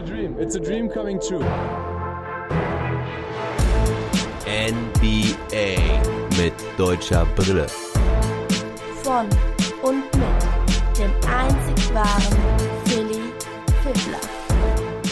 a dream. It's a dream coming true. NBA mit deutscher Brille. Von und mit dem einzig wahren Philly Fiddler.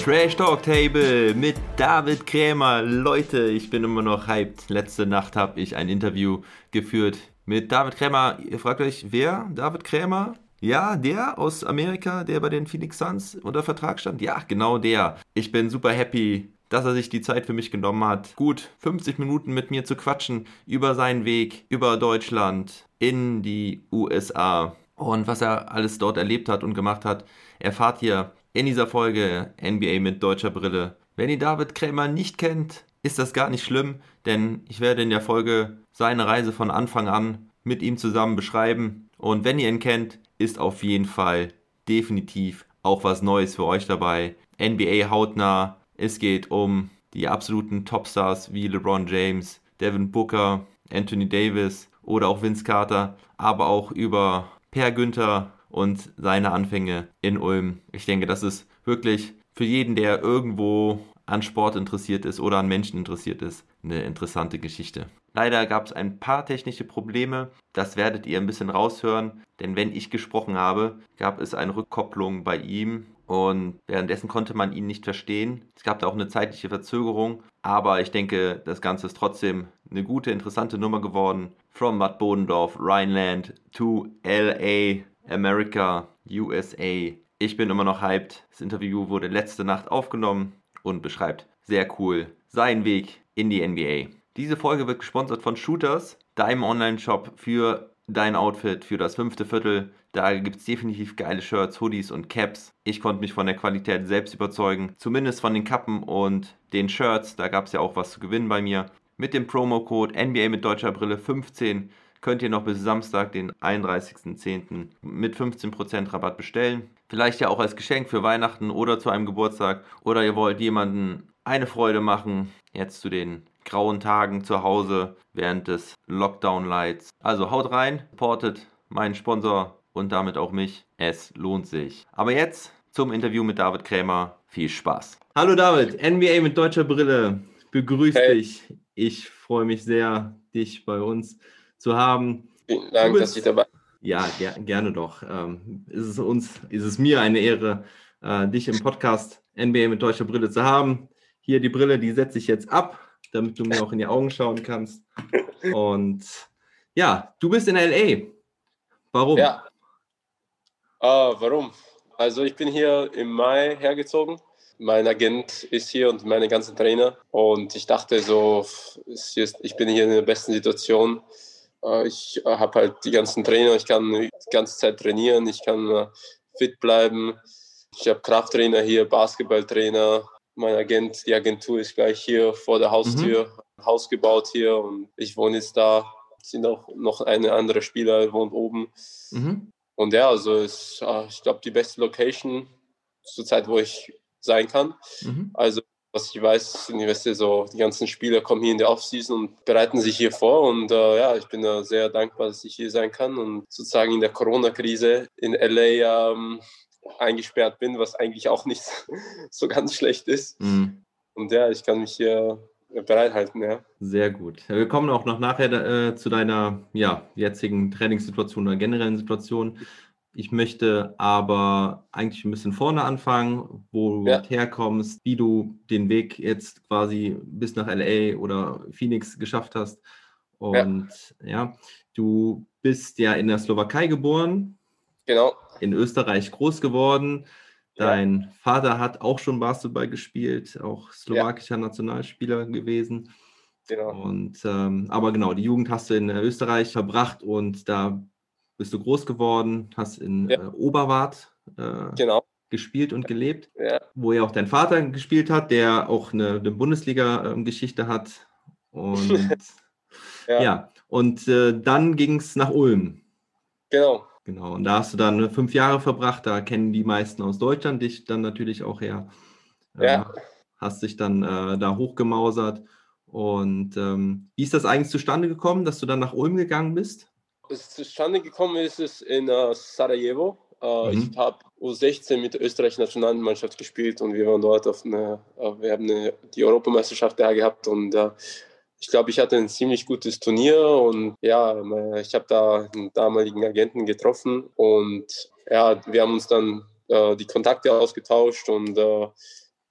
Trash Talk Table mit David Krämer. Leute, ich bin immer noch hyped. Letzte Nacht habe ich ein Interview geführt mit David Krämer. Ihr fragt euch, wer? David Krämer? Ja, der aus Amerika, der bei den Phoenix Suns unter Vertrag stand? Ja, genau der. Ich bin super happy, dass er sich die Zeit für mich genommen hat, gut 50 Minuten mit mir zu quatschen über seinen Weg, über Deutschland, in die USA und was er alles dort erlebt hat und gemacht hat, erfahrt ihr in dieser Folge NBA mit deutscher Brille. Wenn ihr David Krämer nicht kennt, ist das gar nicht schlimm, denn ich werde in der Folge seine Reise von Anfang an mit ihm zusammen beschreiben. Und wenn ihr ihn kennt, ist auf jeden Fall definitiv auch was Neues für euch dabei. NBA hautnah. Es geht um die absoluten Topstars wie LeBron James, Devin Booker, Anthony Davis oder auch Vince Carter, aber auch über Per Günther und seine Anfänge in Ulm. Ich denke, das ist wirklich für jeden, der irgendwo an Sport interessiert ist oder an Menschen interessiert ist, eine interessante Geschichte. Leider gab es ein paar technische Probleme, das werdet ihr ein bisschen raushören, denn wenn ich gesprochen habe, gab es eine Rückkopplung bei ihm und währenddessen konnte man ihn nicht verstehen. Es gab da auch eine zeitliche Verzögerung, aber ich denke, das Ganze ist trotzdem eine gute, interessante Nummer geworden. From Bad Bodendorf, Rhineland to LA, America, USA. Ich bin immer noch hyped. Das Interview wurde letzte Nacht aufgenommen und beschreibt sehr cool seinen Weg in die NBA. Diese Folge wird gesponsert von Shooters, deinem Online-Shop für dein Outfit, für das fünfte Viertel. Da gibt es definitiv geile Shirts, Hoodies und Caps. Ich konnte mich von der Qualität selbst überzeugen, zumindest von den Kappen und den Shirts. Da gab es ja auch was zu gewinnen bei mir. Mit dem Promo-Code NBA mit deutscher Brille 15 könnt ihr noch bis Samstag, den 31.10. mit 15% Rabatt bestellen. Vielleicht ja auch als Geschenk für Weihnachten oder zu einem Geburtstag. Oder ihr wollt jemanden eine Freude machen, jetzt zu den grauen Tagen zu Hause während des Lockdown-Lights. Also haut rein, supportet meinen Sponsor und damit auch mich. Es lohnt sich. Aber jetzt zum Interview mit David Krämer. Viel Spaß. Hallo David, NBA mit deutscher Brille. Begrüß hey. dich. Ich freue mich sehr, dich bei uns zu haben. Vielen Dank, bist, dass ich dabei Ja, ger gerne doch. Ähm, ist es uns, ist es mir eine Ehre, äh, dich im Podcast NBA mit deutscher Brille zu haben. Hier die Brille, die setze ich jetzt ab, damit du mir auch in die Augen schauen kannst. Und ja, du bist in LA. Warum? Ja. Uh, warum? Also ich bin hier im Mai hergezogen. Mein Agent ist hier und meine ganzen Trainer. Und ich dachte so, ich bin hier in der besten Situation äh, ich habe halt die ganzen Trainer, ich kann die ganze Zeit trainieren, ich kann äh, fit bleiben. Ich habe Krafttrainer hier, Basketballtrainer. Mein Agent, die Agentur ist gleich hier vor der Haustür, mhm. Haus gebaut hier und ich wohne jetzt da. Es sind auch noch eine andere Spieler, wohnt oben. Mhm. Und ja, also ist, ich glaube, die beste Location zur Zeit, wo ich sein kann. Mhm. Also was ich weiß, sind die so, die ganzen Spieler kommen hier in der Offseason und bereiten sich hier vor. Und äh, ja, ich bin da sehr dankbar, dass ich hier sein kann und sozusagen in der Corona-Krise in LA ähm, eingesperrt bin, was eigentlich auch nicht so ganz schlecht ist. Mhm. Und ja, ich kann mich hier bereithalten, ja. Sehr gut. Wir kommen auch noch nachher äh, zu deiner ja, jetzigen Trainingssituation oder generellen Situation. Ich möchte aber eigentlich ein bisschen vorne anfangen, wo du ja. herkommst, wie du den Weg jetzt quasi bis nach LA oder Phoenix geschafft hast. Und ja, ja du bist ja in der Slowakei geboren. Genau. In Österreich groß geworden. Dein ja. Vater hat auch schon Basketball gespielt, auch slowakischer ja. Nationalspieler gewesen. Genau. Und ähm, aber genau, die Jugend hast du in Österreich verbracht und da bist du groß geworden, hast in ja. äh, Oberwart äh, genau. gespielt und gelebt, ja. wo ja auch dein Vater gespielt hat, der auch eine, eine Bundesliga-Geschichte ähm, hat. Und ja. ja. und äh, dann ging es nach Ulm. Genau. Genau, und da hast du dann fünf Jahre verbracht, da kennen die meisten aus Deutschland dich dann natürlich auch her. Äh, ja. hast dich dann äh, da hochgemausert. Und ähm, wie ist das eigentlich zustande gekommen, dass du dann nach Ulm gegangen bist? es zustande gekommen ist, ist in uh, Sarajevo. Äh, Mhm. Ich habe U16 mit der österreichischen Nationalmannschaft gespielt und wir waren dort auf eine, äh, wir haben eine, die Europameisterschaft da gehabt und äh, ich glaube, ich hatte ein ziemlich gutes Turnier und ja, äh, ich habe da einen damaligen Agenten getroffen und ja, wir haben uns dann äh, die Kontakte ausgetauscht und äh,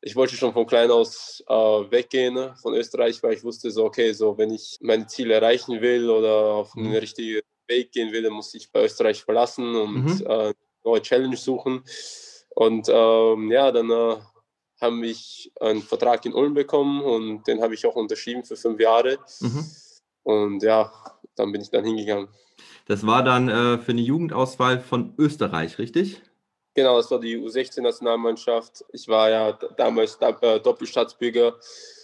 ich wollte schon von klein aus äh, weggehen ne, von Österreich, weil ich wusste so, okay, so wenn ich meine Ziele erreichen will oder auf einen Mhm. richtigen Weg gehen will, dann muss ich bei Österreich verlassen und Mhm. äh, neue Challenge suchen. Und ähm, ja, dann äh, haben ich einen Vertrag in Ulm bekommen und den habe ich auch unterschrieben für fünf Jahre. Mhm. Und ja, dann bin ich dann hingegangen. Das war dann äh, für eine Jugendauswahl von Österreich, richtig? Genau, das war die U16-Nationalmannschaft. Ich war ja damals da, äh, Doppelstaatsbürger.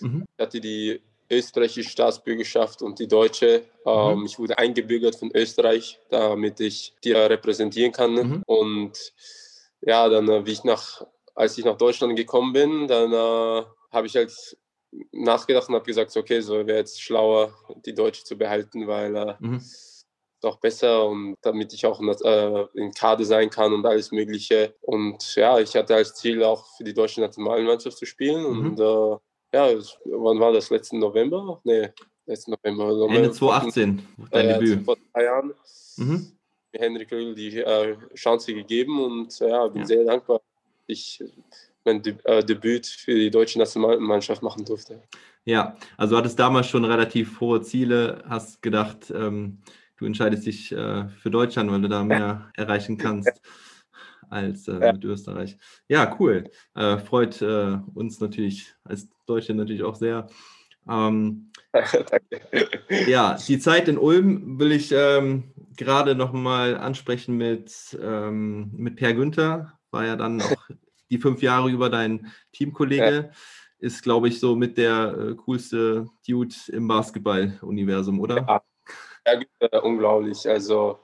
Mhm. Ich hatte die österreichische Staatsbürgerschaft und die deutsche. Ähm, Mhm. Ich wurde eingebürgert von Österreich, damit ich die repräsentieren kann. Mhm. Und ja, dann, äh, wie ich nach, als ich nach Deutschland gekommen bin, dann äh, habe ich halt nachgedacht und habe gesagt, okay, so wäre jetzt schlauer, die Deutsche zu behalten, weil äh, Mhm. auch besser und damit ich auch äh, in Kader sein kann und alles Mögliche. Und ja, ich hatte als Ziel auch für die deutsche Nationalmannschaft zu spielen. Mhm. Und äh, ja, wann war das? Letzten November? Nee, letzten November. Ende November 2018, dein äh, Debüt. Vor drei Jahren Mhm. mir Henrik Röhl die äh, Chance gegeben und ja, bin Ja. sehr dankbar, ich mein De äh, Debüt für die deutsche Nationalmannschaft machen durfte. Ja, also hattest damals schon relativ hohe Ziele, hast gedacht, ähm, du entscheidest dich äh, für Deutschland, weil du da mehr erreichen kannst als äh, Ja. mit Österreich. Ja, cool. Äh, freut äh, uns natürlich als Deutsche natürlich auch sehr. Ähm, ja, die Zeit in Ulm will ich ähm, gerade nochmal ansprechen mit, ähm, mit Per Günther. War ja dann auch die fünf Jahre über dein Teamkollege. Ist, glaube ich, so mit der äh, coolste Dude im Basketball-Universum, oder? Ja. Ja, äh, unglaublich. Also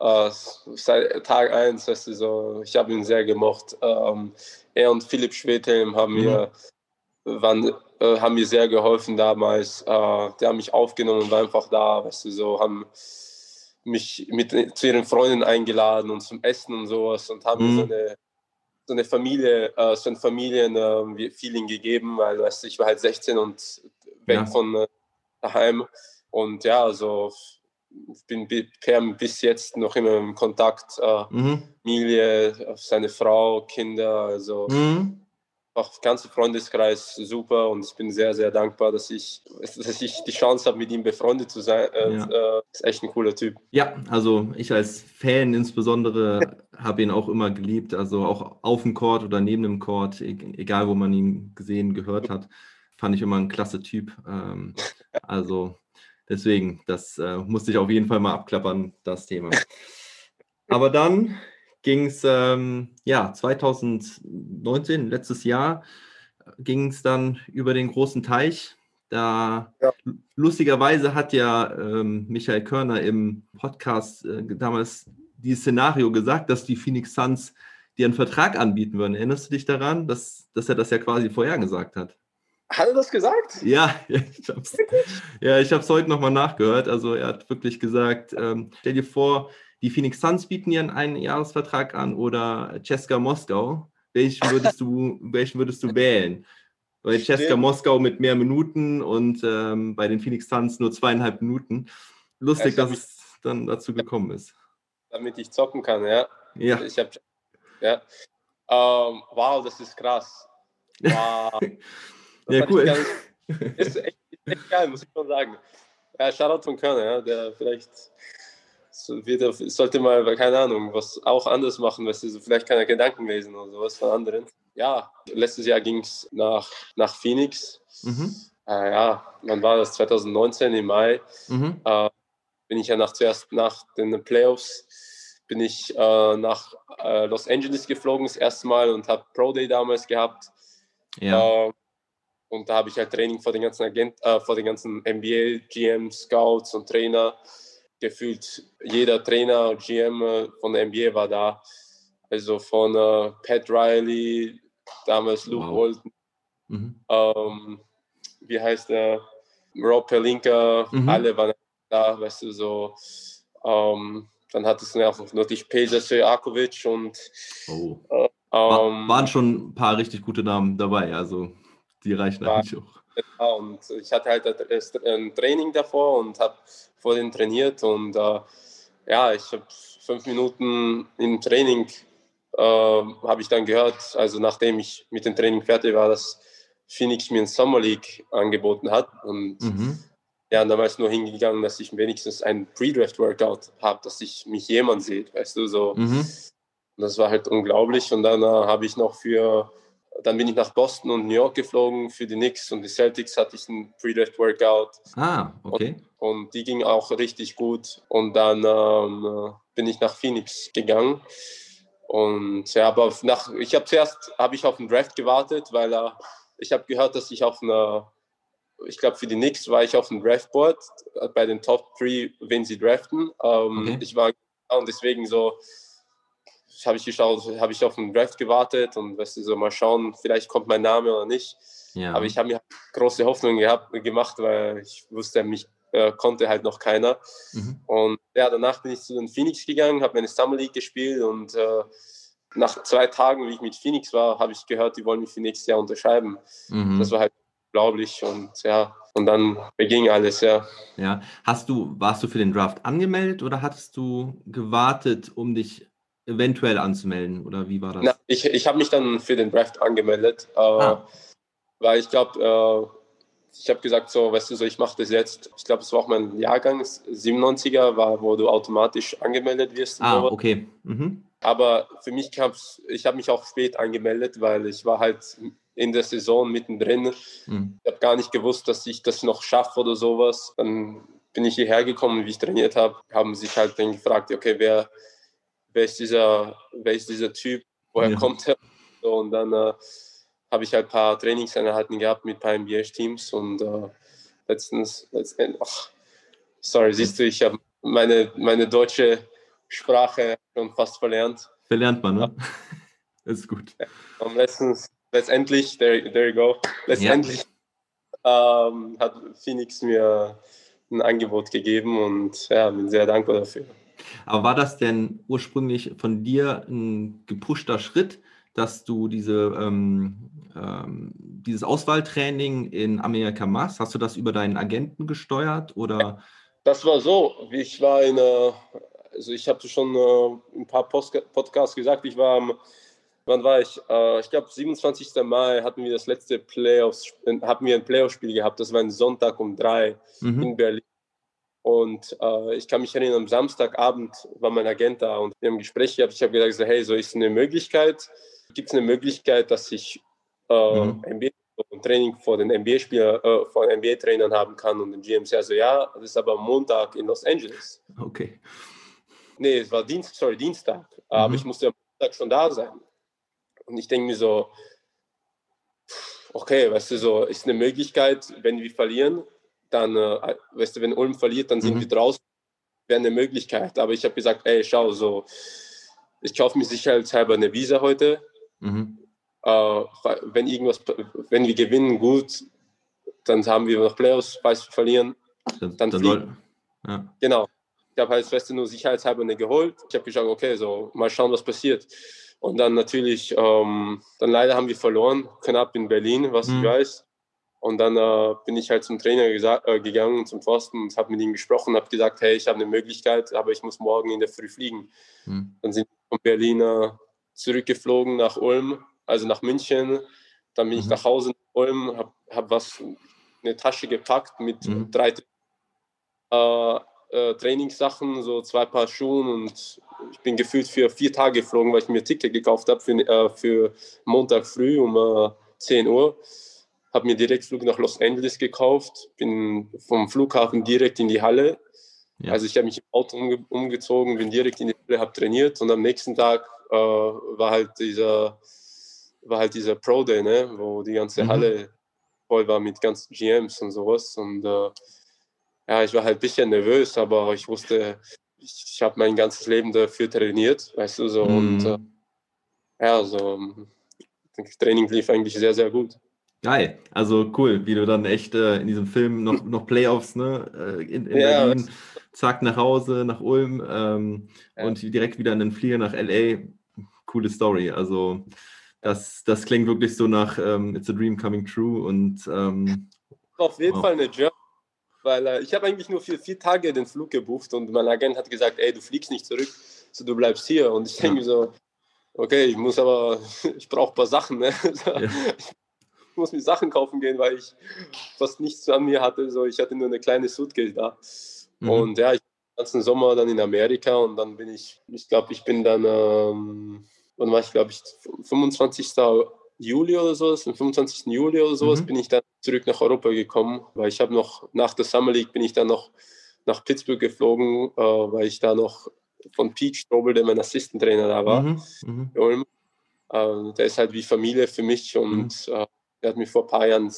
äh, seit Tag 1, weißt du, so, ich habe ihn sehr gemocht. Ähm, er und Philipp Schwedhelm haben, Mhm. mir, waren, äh, haben mir sehr geholfen damals. Äh, die haben mich aufgenommen und war einfach da, weißt du, so, haben mich mit zu ihren Freunden eingeladen und zum Essen und sowas und haben Mhm. so eine, so eine Familie, äh, so ein Familien-Feeling gegeben, weil weißt du, ich war halt 16 und weg Ja. von äh, daheim. Und ja, also ich bin bis jetzt noch immer im Kontakt. Äh, Mhm. Familie, seine Frau, Kinder, also Mhm. Auch ganze Freundeskreis super und ich bin sehr, sehr dankbar, dass ich, dass ich die Chance habe, mit ihm befreundet zu sein. Ja. äh, ist echt ein cooler Typ. Ja, also ich als Fan insbesondere habe ihn auch immer geliebt. Also auch auf dem Court oder neben dem Court, e- egal wo man ihn gesehen, gehört hat, fand ich immer ein klasse Typ. Ähm, also deswegen, das äh, musste ich auf jeden Fall mal abklappern, das Thema. Aber dann ging es, ähm, ja, 2019, letztes Jahr, ging es dann über den großen Teich. Da Ja. lustigerweise hat ja ähm, Michael Körner im Podcast äh, damals dieses Szenario gesagt, dass die Phoenix Suns dir einen Vertrag anbieten würden. Erinnerst du dich daran, dass, dass er das ja quasi vorhergesagt hat? Hat er das gesagt? Ja, ich ja, habe es heute nochmal nachgehört. Also er hat wirklich gesagt, ähm, stell dir vor, die Phoenix Suns bieten dir einen Einjahresvertrag an oder Ceska Moskau. Welchen würdest du, welchen würdest du wählen? Bei Ceska. Moskau mit mehr Minuten und ähm, bei den Phoenix Suns nur zweieinhalb Minuten. Lustig, Ja, dass es dann dazu gekommen ist. Damit ich zocken kann, ja. Ja, Ich habe, ja. Ähm, wow, das ist krass. Wow. Das ja cool. nicht- Ist echt, echt geil, muss ich schon sagen. Ja, Shoutout von Körner, ja, der vielleicht so wird er, sollte mal, keine Ahnung, was auch anders machen, weißt du, so vielleicht kann er Gedanken lesen oder sowas von anderen. Ja, letztes Jahr ging es nach, nach Phoenix. Mhm. Äh, ja, wann war das? 2019 im Mai Mhm. äh, bin ich ja nach, zuerst nach den Playoffs bin ich äh, nach äh, Los Angeles geflogen das erste Mal und habe Pro Day damals gehabt. Ja. Äh, und da habe ich halt Training vor den ganzen Agent, äh, vor den ganzen NBA, GM, Scouts und Trainer gefühlt. Jeder Trainer und GM äh, von der NBA war da. Also von äh, Pat Riley, damals Luke Wow. Walton, Mhm. ähm, wie heißt der? Rob Pelinka, Mhm. alle waren da, weißt du, so. Ähm, dann hat es auch noch die Peja Stojakovic und Oh. äh, War, ähm, waren schon ein paar richtig gute Namen dabei, also die reichen War- eigentlich auch. Ja, und ich hatte halt ein Training davor und habe vor dem trainiert und äh, ja, ich habe fünf Minuten im Training äh, habe ich dann gehört, also nachdem ich mit dem Training fertig war, dass Phoenix mir ein Summer League angeboten hat und Mhm. ja, war es nur hingegangen, dass ich wenigstens ein Pre-Draft-Workout habe, dass ich mich jemand sieht, weißt du, so. Mhm. Das war halt unglaublich. Und dann äh, habe ich noch für, dann bin ich nach Boston und New York geflogen für die Knicks und die Celtics hatte ich ein Pre-Draft-Workout Ah, okay. und die ging auch richtig gut. Und dann ähm, äh, bin ich nach Phoenix gegangen. Und ja, aber nach, ich habe zuerst habe ich auf den Draft gewartet, weil äh, ich habe gehört, dass ich auf einer, ich glaube für die Knicks war ich auf dem Draftboard äh, bei den Top 3, wen sie draften. Ähm, Okay. Ich war und deswegen so habe ich geschaut, habe ich auf den Draft gewartet und weißt du, so mal schauen, vielleicht kommt mein Name oder nicht. Ja. Aber ich habe mir große Hoffnung gehabt, gemacht, weil ich wusste, mich äh, konnte halt noch keiner. mhm. Und ja, danach bin ich zu den Phoenix gegangen, habe meine Summer League gespielt und äh, nach zwei Tagen, wie ich mit Phoenix war, habe ich gehört, die wollen mich für nächstes Jahr unterschreiben. Mhm. Das war halt unglaublich und ja, und dann beging alles, ja. Ja. Hast du, warst du für den Draft angemeldet oder hattest du gewartet, um dich eventuell anzumelden? Oder wie war das? Na, ich ich habe mich dann für den Draft angemeldet, äh, Ah. weil ich glaube, äh, ich habe gesagt, so, weißt du, so, ich mache das jetzt. Ich glaube, es war auch mein Jahrgang, 97er, war, wo du automatisch angemeldet wirst. Ah, sowas. okay. Mhm. Aber für mich gab's, ich habe mich auch spät angemeldet, weil ich war halt in der Saison mittendrin. Mhm. Ich habe gar nicht gewusst, dass ich das noch schaffe oder sowas. Dann bin ich hierher gekommen, wie ich trainiert habe, haben sich halt dann gefragt, okay, wer, wer, ist, dieser, wer ist dieser Typ, woher Ja. kommt er? So, und dann äh, habe ich halt ein paar Trainingseinheiten gehabt mit ein paar NBA-Teams und äh, letztens, letztendlich, ach, sorry, siehst du, ich habe meine, meine deutsche Sprache schon fast verlernt. Verlernt man, ne? ist gut. Und letztens, letztendlich, there, there you go, letztendlich ähm, hat Phoenix mir ein Angebot gegeben und ja, bin sehr dankbar dafür. Aber war das denn ursprünglich von dir ein gepushter Schritt, dass du diese, ähm, ähm, dieses Auswahltraining in Amerika machst? Hast du das über deinen Agenten gesteuert oder? Das war so, wie ich war in, äh, also ich habe schon äh, ein paar Post Podcasts gesagt, ich war am, wann war ich? Äh, ich glaube, 27. Mai hatten wir das letzte Playoffs, hatten wir ein Playoff-Spiel gehabt, das war ein Sonntag um drei Mhm. in Berlin. Und äh, ich kann mich erinnern, am Samstagabend war mein Agent da und wir haben ein Gespräch gehabt. Ich habe gesagt, so, hey, so ist eine Möglichkeit, gibt es eine Möglichkeit, dass ich äh, Mhm. Ein Training vor den NBA-Spielern, äh, vor NBA-Trainern haben kann und den GMC. Also ja, das ist aber Montag in Los Angeles. Okay. Nee, es war Dienst, sorry, Dienstag. Aber Mhm. ich musste am Montag schon da sein. Und ich denke mir so, okay, weißt du, so ist eine Möglichkeit, wenn wir verlieren, dann, äh, weißt du, wenn Ulm verliert, dann sind Mhm. wir draußen. Wäre eine Möglichkeit. Aber ich habe gesagt, ey, schau, so, ich kaufe mir sicherheitshalber eine Visa heute. Mhm. Äh, wenn irgendwas, wenn wir gewinnen, gut, dann haben wir noch Playoffs, falls wir verlieren, Dann, Dann dann ja. Genau. Ich habe halt weißt du, nur sicherheitshalber eine geholt. Ich habe gesagt, okay, so mal schauen, was passiert. Und dann natürlich, ähm, dann leider haben wir verloren, knapp in Berlin, was Mhm. ich weiß. Und dann äh, bin ich halt zum Trainer äh, gegangen, zum Pfosten und habe mit ihm gesprochen, habe gesagt, hey, ich habe eine Möglichkeit, aber ich muss morgen in der Früh fliegen. Mhm. Dann sind wir von Berlin äh, zurückgeflogen nach Ulm, also nach München. Dann bin ich Mhm. nach Hause in Ulm, habe hab was, eine Tasche gepackt mit Mhm. drei äh, äh, Trainingssachen, so zwei Paar Schuhen und ich bin gefühlt für vier Tage geflogen, weil ich mir ein Ticket gekauft habe für, äh, für Montag früh um äh, 10 Uhr. Habe mir Direktflug nach Los Angeles gekauft, bin vom Flughafen direkt in die Halle. Ja. Also ich habe mich im Auto umge umgezogen, bin direkt in die Halle, habe trainiert und am nächsten Tag äh, war halt dieser war halt dieser Pro Day, ne, wo die ganze Mhm. Halle voll war mit ganzen GMs und sowas und äh, ja, ich war halt ein bisschen nervös, aber ich wusste, ich, ich habe mein ganzes Leben dafür trainiert, weißt du, so. Und äh, Mhm. ja, so, das Training lief eigentlich sehr, sehr gut. Geil, also cool, wie du dann echt äh, in diesem Film noch, noch Playoffs, ne, äh, in, in Ja, Berlin, zack, nach Hause, nach Ulm ähm, Ja. und direkt wieder in den Flieger nach LA. Coole Story. Also das, das klingt wirklich so nach ähm, It's a Dream Coming True und ähm, Auf jeden Wow. Fall eine Journey, weil äh, ich habe eigentlich nur für vier Tage den Flug gebucht und mein Agent hat gesagt, ey, du fliegst nicht zurück, so du bleibst hier. Und ich denke mir so, okay, ich muss aber, ich brauche ein paar Sachen, ne? So, Ja. Ich muss mir Sachen kaufen gehen, weil ich fast nichts an mir hatte. So, ich hatte nur eine kleine Suitcase da. Mhm. Und ja, ich war den ganzen Sommer dann in Amerika und dann bin ich, ich glaube, ich bin dann, ähm, wann war ich, glaube ich, 25. Juli oder sowas, am 25. Juli oder sowas, Mhm. bin ich dann zurück nach Europa gekommen, weil ich habe noch, nach der Summer League bin ich dann noch nach Pittsburgh geflogen, äh, weil ich da noch von Pete Strobel, der mein Assistant-Trainer da war, mhm. Mhm. Äh, der ist halt wie Familie für mich und äh, der hat mir vor ein paar Jahren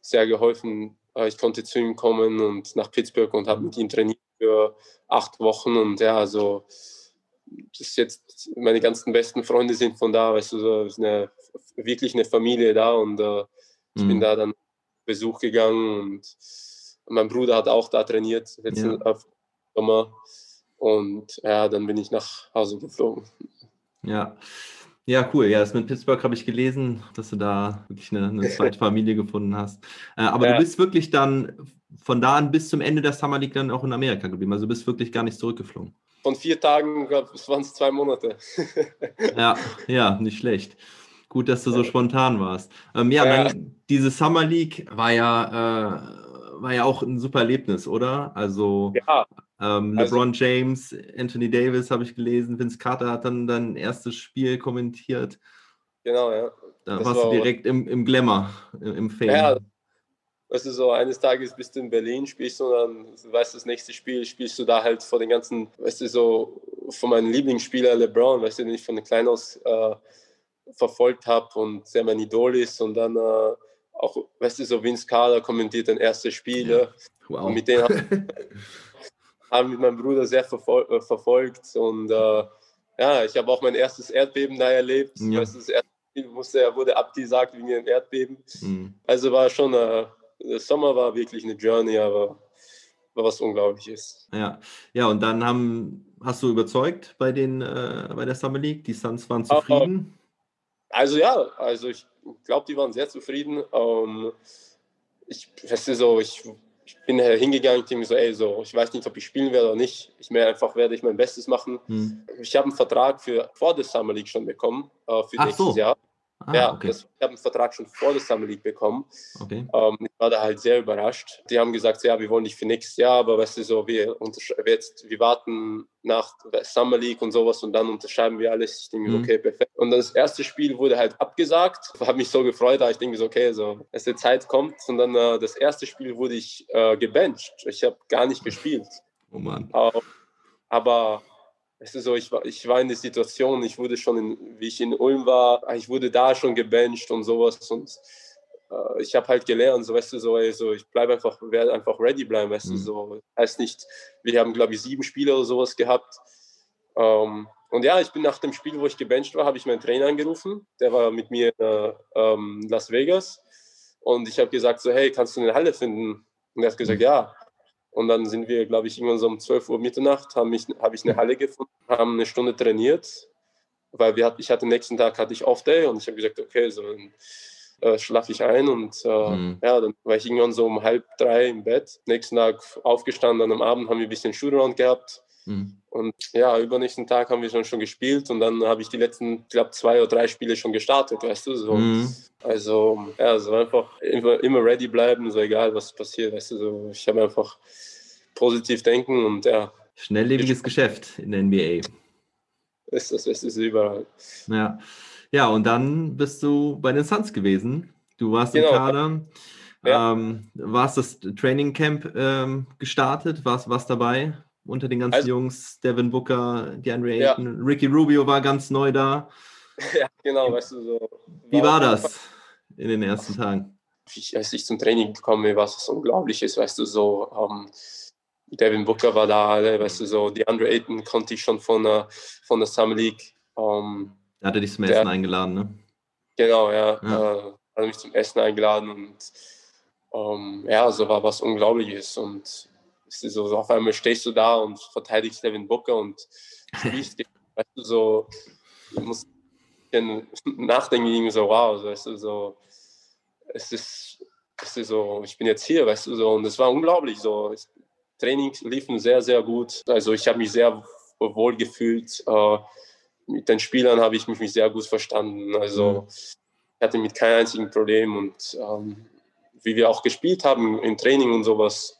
sehr geholfen. Äh, ich konnte zu ihm kommen und nach Pittsburgh und habe mit ihm trainiert für acht Wochen und ja, also das ist jetzt, meine ganzen besten Freunde sind von da, weißt du, so ist eine, wirklich eine Familie da und äh, ich bin Mhm. da dann Besuch gegangen und mein Bruder hat auch da trainiert, jetzt Ja. Sommer und ja, dann bin ich nach Hause geflogen. Ja. Ja, cool. Ja, das mit Pittsburgh habe ich gelesen, dass du da wirklich eine, eine zweite Familie gefunden hast. Äh, aber Ja. du bist wirklich dann von da an bis zum Ende der Summer League dann auch in Amerika geblieben. Also du bist wirklich gar nicht zurückgeflogen. Von vier Tagen, glaube ich, waren es zwei Monate. Ja, ja, nicht schlecht. Gut, dass du so spontan warst. Ähm, ja, Ja. Dann, diese Summer League war ja, äh, war ja auch ein super Erlebnis, oder? Also ja, ähm, Also- LeBron James, Anthony Davis habe ich gelesen, Vince Carter hat dann dein erstes Spiel kommentiert. genau, ja. Da Das warst du war- direkt im, im Glamour, im, im Fame. Ja, weißt du, so eines Tages bist du in Berlin, spielst du und dann, du weißt das nächste Spiel, spielst du da halt vor den ganzen, weißt du, so von meinem Lieblingsspieler LeBron, weißt du, den ich von klein aus äh, verfolgt habe und der mein Idol ist und dann äh, auch, weißt du, so Vince Carter kommentiert dein erstes Spiel. Ja. Wow. Und mit denen habe hab mit meinem Bruder sehr verfol äh, verfolgt und äh, ja, ich habe auch mein erstes Erdbeben da erlebt. Ja. Das Spiel musste, wurde abgesagt wegen dem Erdbeben. Mhm. Also war schon, äh, der Sommer war wirklich eine Journey, aber war was Unglaubliches. Ja. ja, und dann haben, hast du überzeugt bei, den, äh, bei der Summer League? Die Suns waren zufrieden? Also ja, also ich glaube, die waren sehr zufrieden. Ähm, ich, weißt du, so, ich, ich bin hingegangen und denke mir so, ey, so, ich weiß nicht, ob ich spielen werde oder nicht. Ich mehr einfach werde ich mein Bestes machen. Hm. Ich habe einen Vertrag für vor der Summer League schon bekommen, äh, für Ach nächstes so. Jahr. Ah, ja, okay. das, ich habe einen Vertrag schon vor der Summer League bekommen. okay. Ähm, ich war da halt sehr überrascht. Die haben gesagt, ja, wir wollen dich für nächstes Jahr, aber weißt du, so, wir, jetzt, wir warten nach Summer League und sowas und dann unterschreiben wir alles. Ich denke, Mhm. okay, perfekt. Und das erste Spiel wurde halt abgesagt. Habe mich so gefreut, aber ich denke so, okay, so, dass die Zeit kommt. Und dann äh, das erste Spiel wurde ich äh, gebencht. Ich habe gar nicht gespielt. Oh Mann. Ähm, aber es ist so, ich war, ich war in der Situation, ich wurde schon, in, wie ich in Ulm war, ich wurde da schon gebencht und sowas und äh, ich habe halt gelernt, so weißt du, so, ey, so ich bleibe einfach, werde einfach ready bleiben, weißt Mhm. du, so heißt nicht, wir haben glaube ich sieben Spiele oder sowas gehabt ähm, und ja, ich bin nach dem Spiel, wo ich gebencht war, habe ich meinen Trainer angerufen, der war mit mir in äh, ähm, Las Vegas und ich habe gesagt so, hey, kannst du eine Halle finden? Und er hat gesagt, ja. Und dann sind wir, glaube ich, irgendwann so um 12 Uhr Mitternacht, habe ich, hab ich eine Halle gefunden, haben eine Stunde trainiert, weil wir hat, ich hatte nächsten Tag hatte ich Off-Day und ich habe gesagt, okay, so dann äh, schlafe ich ein und äh, Mhm. ja, dann war ich irgendwann so um halb drei im Bett. Nächsten Tag aufgestanden, dann am Abend haben wir ein bisschen Shootaround gehabt Hm. und ja, übernächsten Tag haben wir schon, schon gespielt und dann habe ich die letzten, ich glaube, zwei oder drei Spiele schon gestartet, weißt du, so. Mhm. Also, ja, so einfach immer, immer ready bleiben, so egal was passiert, weißt du, so. Ich habe einfach positiv denken und ja, Schnelllebiges Geschäft in der NBA. ist das, ist es überall. Ja. ja, und dann bist du bei den Suns gewesen. Du warst Genau. im Kader. Ja. Ähm, warst das Training Camp ähm, gestartet? Warst was dabei unter den ganzen Also- Jungs? Devin Booker, DeAndre Ja. Ayton, Ricky Rubio war ganz neu da. ja, genau, weißt du, so. Wie war auf jeden das in den ersten Tagen? ich, als ich zum Training gekommen bin, war es was Unglaubliches, weißt du, so, ähm, Devin Booker war da, alle, weißt du, so, die Andre Ayton konnte ich schon von der, von der Summer League, ähm, Er hatte dich zum Der- Essen eingeladen, ne? genau, ja, Ja. Äh, hat mich zum Essen eingeladen und ähm, ja, so war was Unglaubliches. Und so, auf einmal stehst du da und verteidigst Devin Booker und spielst, weißt du, so, du musst nachdenken, so, wow, weißt du, so, es ist, es ist so, ich bin jetzt hier, weißt du, so, und es war unglaublich, so, Training liefen sehr, sehr gut. Also ich habe mich sehr wohl gefühlt. Äh, mit den Spielern habe ich mich sehr gut verstanden. Also mhm. ich hatte mit keinem einzigen Problem und ähm, wie wir auch gespielt haben im Training und sowas,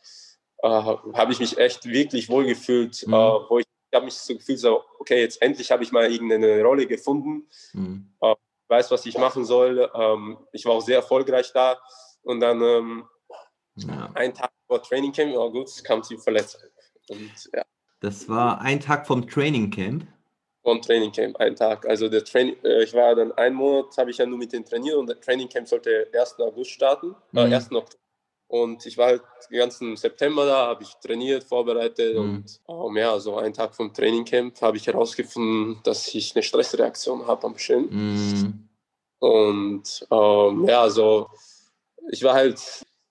äh, habe ich mich echt wirklich wohl gefühlt, mhm. äh, wo ich, ich habe mich so gefühlt, so, okay, jetzt endlich habe ich mal irgendeine Rolle gefunden, mhm. äh, weiß, was ich machen soll. Ähm, ich war auch sehr erfolgreich da und dann ähm, ja. ein Tag vor Training Camp, oh gut, kam sie verletzt. Und, ja. Das war ein Tag vom Training Camp? Vom Training Camp, ein Tag. Also der Training, äh, ich war dann einen Monat, habe ich ja nur mit denen trainiert und der Training Camp sollte 1. August starten, äh, mhm. äh, 1. Oktober. Und ich war halt den ganzen September da, habe ich trainiert, vorbereitet mhm. und um, ja, so einen Tag vom Trainingcamp habe ich herausgefunden, dass ich eine Stressreaktion habe am Schirm. Mhm. Und um, ja, so ich war halt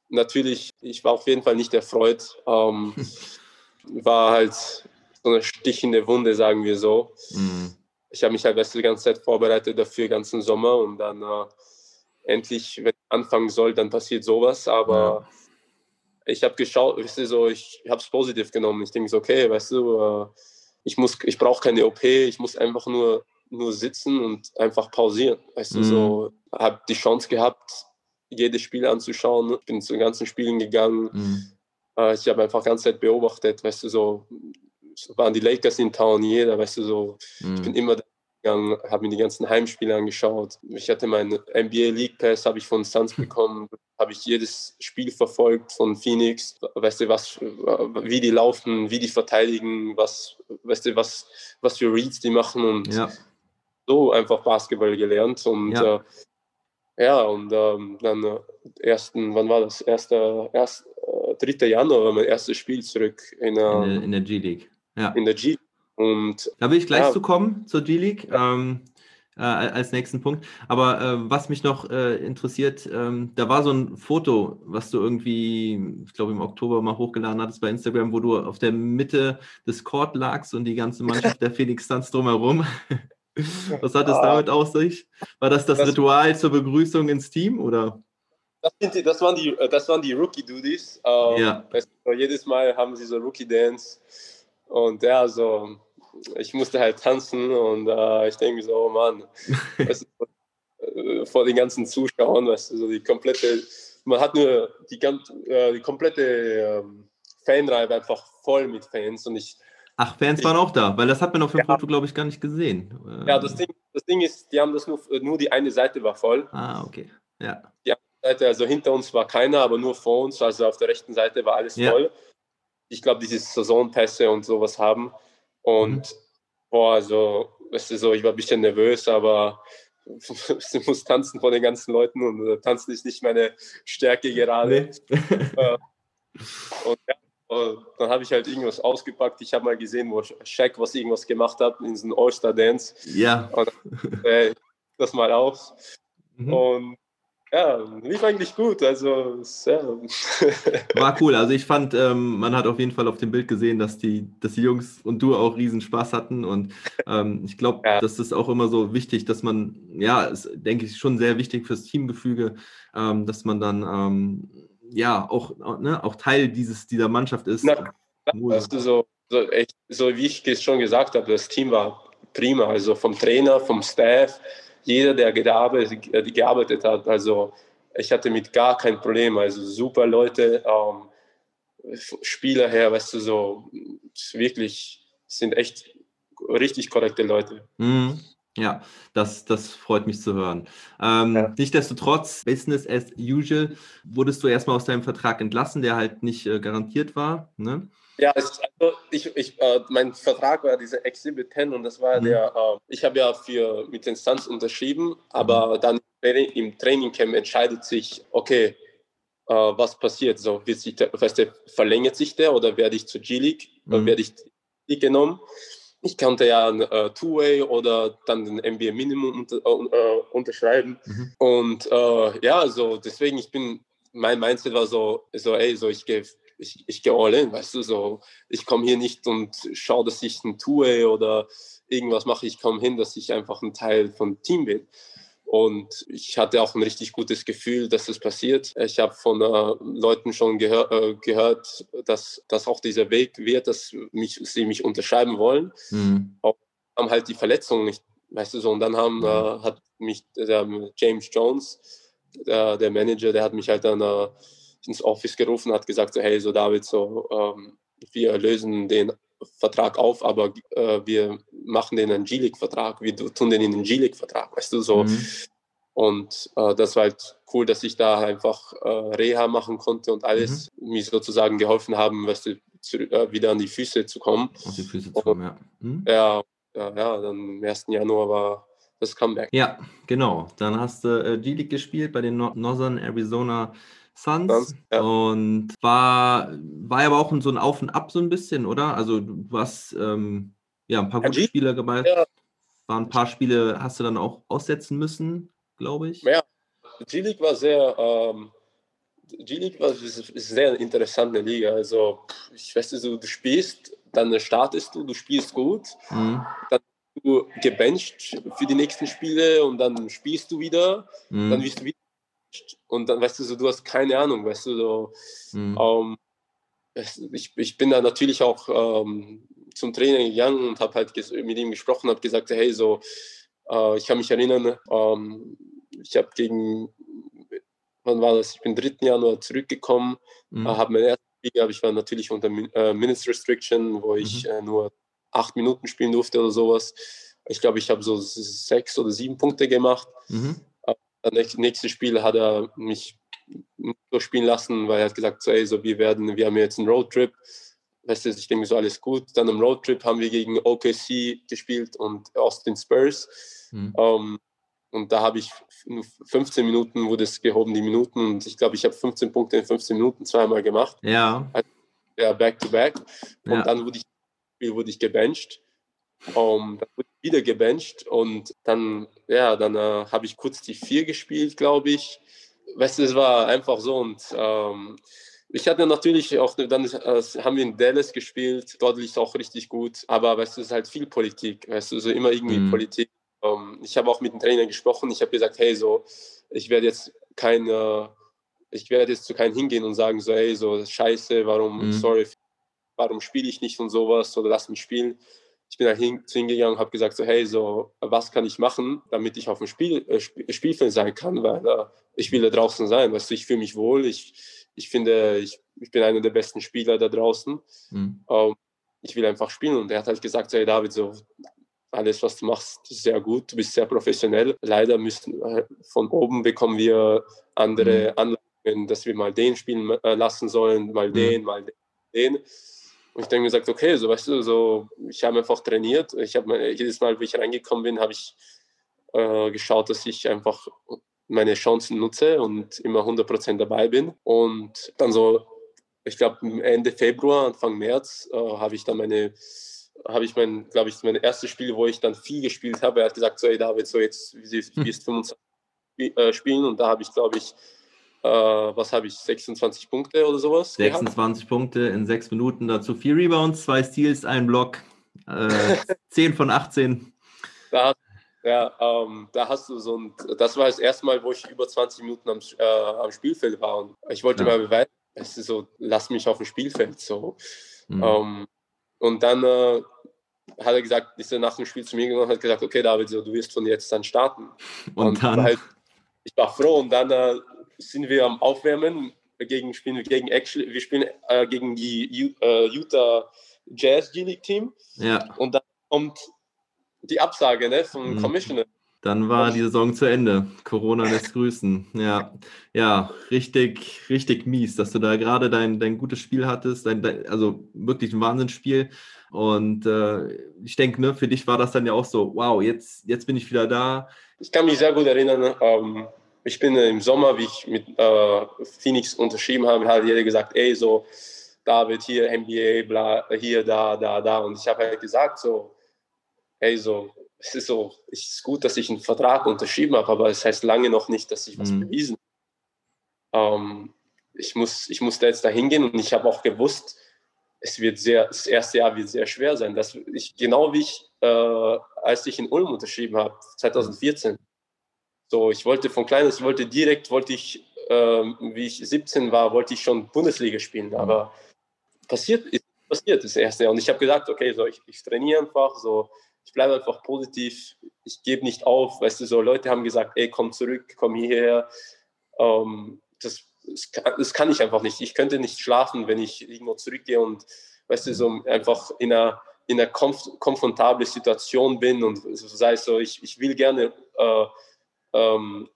natürlich, ich war auf jeden Fall nicht erfreut. Um, war halt so eine stichende Wunde, sagen wir so. Mhm. Ich habe mich halt die ganze Zeit vorbereitet dafür, ganzen Sommer und dann äh, endlich, wenn ich anfangen soll, dann passiert sowas. Aber ja. ich habe geschaut, weißt du, so, ich habe es positiv genommen. Ich denke so, okay, weißt du, äh, ich, ich brauche keine OP, ich muss einfach nur, nur sitzen und einfach pausieren. Weißt mhm. du, so, mhm. habe die Chance gehabt, jedes Spiel anzuschauen. Ich bin zu den ganzen Spielen gegangen. Mhm. Äh, ich habe einfach die ganze Zeit beobachtet, weißt du, so waren die Lakers in Town, jeder, weißt du, so. Mhm. Ich bin immer gegangen, habe mir die ganzen Heimspiele angeschaut. Ich hatte meinen NBA League Pass, habe ich von Suns bekommen, habe ich jedes Spiel verfolgt von Phoenix. Weißt du, was, wie die laufen, wie die verteidigen, was, weißt du, was, was für Reads die machen und ja. so einfach Basketball gelernt und ja. Äh, ja, und ähm, dann äh, ersten, wann war das? Erster, erst, äh, 3. Januar war mein erstes Spiel zurück in, äh, in, der, in der G-League. Ja. In der G. Und da will ich gleich ja. zu kommen zur G-League. Ähm, äh, als nächsten Punkt. Aber äh, was mich noch äh, interessiert, ähm, da war so ein Foto, was du irgendwie, ich glaube im Oktober mal hochgeladen hattest bei Instagram, wo du auf der Mitte des Court lagst und die ganze Mannschaft der Phoenix Suns drumherum. was hat es ah. damit auf sich? War das das, das Ritual zur Begrüßung ins Team oder? Das, die, das waren die, das waren die Rookie-Duties. Ähm, ja. jedes Mal haben sie so Rookie-Dance und ja, so, ich musste halt tanzen und äh, ich denke so, oh Mann, weißt du, äh, vor den ganzen Zuschauern, weißt du, so die komplette, man hat nur die, äh, die komplette ähm, Fanreihe einfach voll mit Fans und ich. Ach, Fans ich, waren auch da, weil das hat man auf dem ja. Foto, glaube ich, gar nicht gesehen. Ja, das Ding, das Ding ist, die haben das nur, nur die eine Seite war voll. Ah, okay. Ja. Die andere Seite, also hinter uns war keiner, aber nur vor uns, also auf der rechten Seite war alles ja. voll ich glaube, diese Saisonpässe und sowas haben. Und mhm. boah, also, weißt du, so, ich war ein bisschen nervös, aber du musst tanzen vor den ganzen Leuten und äh, tanzen ist nicht meine Stärke gerade. Äh, und ja, und dann habe ich halt irgendwas ausgepackt. Ich habe mal gesehen, wo Shaq was irgendwas gemacht hat in diesem All-Star-Dance. Ja. Und äh, das mal aus. Mhm. Und ja, lief eigentlich gut. Also, ja. War cool. Also ich fand, ähm, man hat auf jeden Fall auf dem Bild gesehen, dass die, dass die Jungs und du auch riesen Spaß hatten. Und ähm, ich glaube, ja. das ist auch immer so wichtig, dass man, ja, ist, denke ich, schon sehr wichtig fürs Teamgefüge, ähm, dass man dann ähm, ja auch, ne, auch Teil dieses, dieser Mannschaft ist. Na, ist so, so, echt, so wie ich es schon gesagt habe, das Team war prima. Also vom Trainer, vom Staff jeder, der gearbeitet, gearbeitet hat, also ich hatte mit gar kein Problem. Also super Leute, ähm, Spieler her, weißt du, so wirklich sind echt richtig korrekte Leute. Mhm. Ja, das, das freut mich zu hören. Ähm, ja. Nichtsdestotrotz, Business as usual, wurdest du erstmal aus deinem Vertrag entlassen, der halt nicht äh, garantiert war. Ne? Ja, also ich, ich, äh, mein Vertrag war dieser Exhibit 10 und das war mhm. der, äh, ich habe ja für mit den Stunts unterschrieben, aber mhm. dann im Trainingcamp entscheidet sich, okay, äh, was passiert? So, wird sich der, weißt du, verlängert sich der oder werde ich zur G-League, mhm. werde ich genommen? ich konnte ja ein äh, Two-Way oder dann den NBA Minimum unter, äh, unterschreiben. Mhm. Und äh, ja, also deswegen, ich bin, mein Mindset war so, so ey, so ich gehe ich, ich gehe all in, weißt du, so ich komme hier nicht und schaue, dass ich ein Two-Way oder irgendwas mache. Ich komme hin, dass ich einfach ein Teil vom Team bin. Und ich hatte auch ein richtig gutes Gefühl, dass es passiert. Ich habe von äh, Leuten schon gehör, äh, gehört, dass das auch dieser Weg wird, dass mich, sie mich unterschreiben wollen. Mhm. Auch haben halt die Verletzungen nicht, weißt du so. Und dann haben, mhm. äh, hat mich der James Jones, der, der, Manager, der hat mich halt dann äh, ins Office gerufen, hat gesagt, so, hey, so David, so ähm, wir lösen den Vertrag auf, aber äh, wir machen den einen G-League-Vertrag, wir tun den in den G-League-Vertrag, weißt du, so. Mhm. Und äh, das war halt cool, dass ich da einfach äh, Reha machen konnte und alles mhm. mir sozusagen geholfen haben, weißt du, zu, äh, wieder an die Füße zu kommen. Auf die Füße zu kommen, ja. Mhm. Ja, ja, ja, dann am 1. Januar war das Comeback. Ja, genau. Dann hast du äh, G-League gespielt bei den Northern Arizona Suns. Suns ja. Und war, war aber auch so ein Auf und Ab so ein bisschen, oder? Also du hast ähm, ja ein paar gute ja, Spiele gemacht. Ja. Waren ein paar Spiele, hast du dann auch aussetzen müssen, glaube ich. Ja, G-League war sehr, ähm, G-League war ist, ist sehr interessante Liga. Also ich weiß nicht, du, du spielst, dann startest du, du spielst gut, mhm. dann du gebencht für die nächsten Spiele und dann spielst du wieder, mhm. dann wirst du wieder und dann, weißt du, so, du hast keine Ahnung, weißt du, so, mhm. ähm, ich, ich bin da natürlich auch ähm, zum Trainer gegangen und habe halt mit ihm gesprochen, habe gesagt, hey, so, äh, ich kann mich erinnern, ähm, ich habe gegen, wann war das? Ich bin 3. Januar zurückgekommen, mhm. äh, habe mein erstes Spiel aber ich war natürlich unter äh, Minutes Restriction, wo ich mhm. äh, nur acht Minuten spielen durfte oder sowas. Ich glaube, ich habe so sechs oder sieben Punkte gemacht. Mhm. Das nächste Spiel hat er mich durchspielen lassen, weil er hat gesagt, so, ey, so, wir werden, wir haben jetzt einen Roadtrip. Weißt du, ich denke so, alles gut. Dann im Roadtrip haben wir gegen OKC gespielt und Austin Spurs. Mhm. Um, ähm, und da habe ich 15 Minuten, wurde es gehoben, die Minuten. Und ich glaube, ich habe 15 Punkte in 15 Minuten zweimal gemacht. Ja. Ja, back to back. Und ja. dann wurde ich, wurde ich gebencht. Um, dann wurde ich wieder gebencht und dann, ja, dann äh, habe ich kurz die vier gespielt, glaube ich. Weißt du, es war einfach so und ähm, ich hatte natürlich auch, dann äh, haben wir in Dallas gespielt, dort lief es auch richtig gut, aber weißt du, es ist halt viel Politik, weißt du, so immer irgendwie mhm. Politik. Ähm, ich habe auch mit dem Trainer gesprochen, ich habe gesagt, hey, so, ich werde jetzt keine, ich werde jetzt zu keinem hingehen und sagen, so, hey, so, scheiße, warum, mhm. sorry, warum spiele ich nicht und sowas oder lass mich spielen ich bin da hin, hingegangen und habe gesagt, so, hey, so, was kann ich machen, damit ich auf dem Spiel, äh, Spielfeld sein kann, weil äh, ich will da draußen sein, weißt du, ich fühle mich wohl, ich, ich finde, ich, ich bin einer der besten Spieler da draußen. Mhm. Ähm, ich will einfach spielen und er hat halt gesagt, so, hey David, so, alles, was du machst, ist sehr gut, du bist sehr professionell. Leider müssen äh, von oben bekommen wir andere mhm. Anlagen, dass wir mal den spielen äh, lassen sollen, mal mhm. den, mal den. Und ich dann gesagt, okay, so weißt du, so ich habe einfach trainiert. Ich habe jedes Mal, wie ich reingekommen bin, habe ich äh, geschaut, dass ich einfach meine Chancen nutze und immer 100% dabei bin. Und dann so, ich glaube Ende Februar, Anfang März, äh, habe ich dann meine habe ich mein, glaube ich, mein erstes Spiel, wo ich dann viel gespielt habe. Er hat gesagt, so, ey David, so jetzt wirst du 25 äh, spielen und da habe ich, glaube ich, äh, was habe ich, 26 Punkte oder sowas? 26 gehabt? Punkte in sechs Minuten, dazu vier Rebounds, zwei Steals, ein Block, äh, 10 von 18. Da, ja, ähm, da hast du so ein, das war das erste Mal, wo ich über 20 Minuten am, äh, am Spielfeld war und ich wollte ja. mal beweisen, es ist so, lass mich auf dem Spielfeld so. Mhm. Ähm, und dann äh, hat er gesagt, ist er nach dem Spiel zu mir gegangen und hat gesagt, okay David, so, du wirst von jetzt an starten. Und, und dann? Halt, ich war froh und dann äh, sind wir am Aufwärmen gegen spielen wir gegen actually, wir spielen äh, gegen die uh, Utah Jazz G League Team. Ja. Und dann kommt die Absage ne, vom mhm. Commissioner. Dann war die Saison zu Ende. Corona lässt grüßen. Ja, ja, richtig, richtig mies, dass du da gerade dein, dein gutes Spiel hattest, dein, dein, also wirklich ein Wahnsinnsspiel. Und äh, ich denke, ne, für dich war das dann ja auch so, wow, jetzt, jetzt bin ich wieder da. Ich kann mich sehr gut erinnern, ähm, ich bin im Sommer, wie ich mit äh, Phoenix unterschrieben habe, hat jeder gesagt, ey, so, David, hier NBA, bla, hier, da, da, da. Und ich habe halt gesagt, so, hey, so, es ist so, es ist gut, dass ich einen Vertrag unterschrieben habe, aber es das heißt lange noch nicht, dass ich was Mhm. bewiesen habe. Ähm, ich, muss, ich musste jetzt da hingehen und ich habe auch gewusst, es wird sehr, das erste Jahr wird sehr schwer sein. Dass ich, genau wie ich, äh, als ich in Ulm unterschrieben habe, 2014. So, ich wollte von klein, ich wollte direkt, wollte ich, ähm, wie ich 17 war, wollte ich schon Bundesliga spielen, aber passiert ist passiert das erste. Und ich habe gesagt, okay, so ich, ich trainiere einfach, so ich bleibe einfach positiv, ich gebe nicht auf. Weißt du, so Leute haben gesagt, ey, komm zurück, komm hierher. Ähm, das, das, kann, das kann ich einfach nicht. Ich könnte nicht schlafen, wenn ich irgendwo zurückgehe und, weißt du, so einfach in einer, in einer konf komfortablen Situation bin und so sei es so, ich, ich will gerne äh, ähm,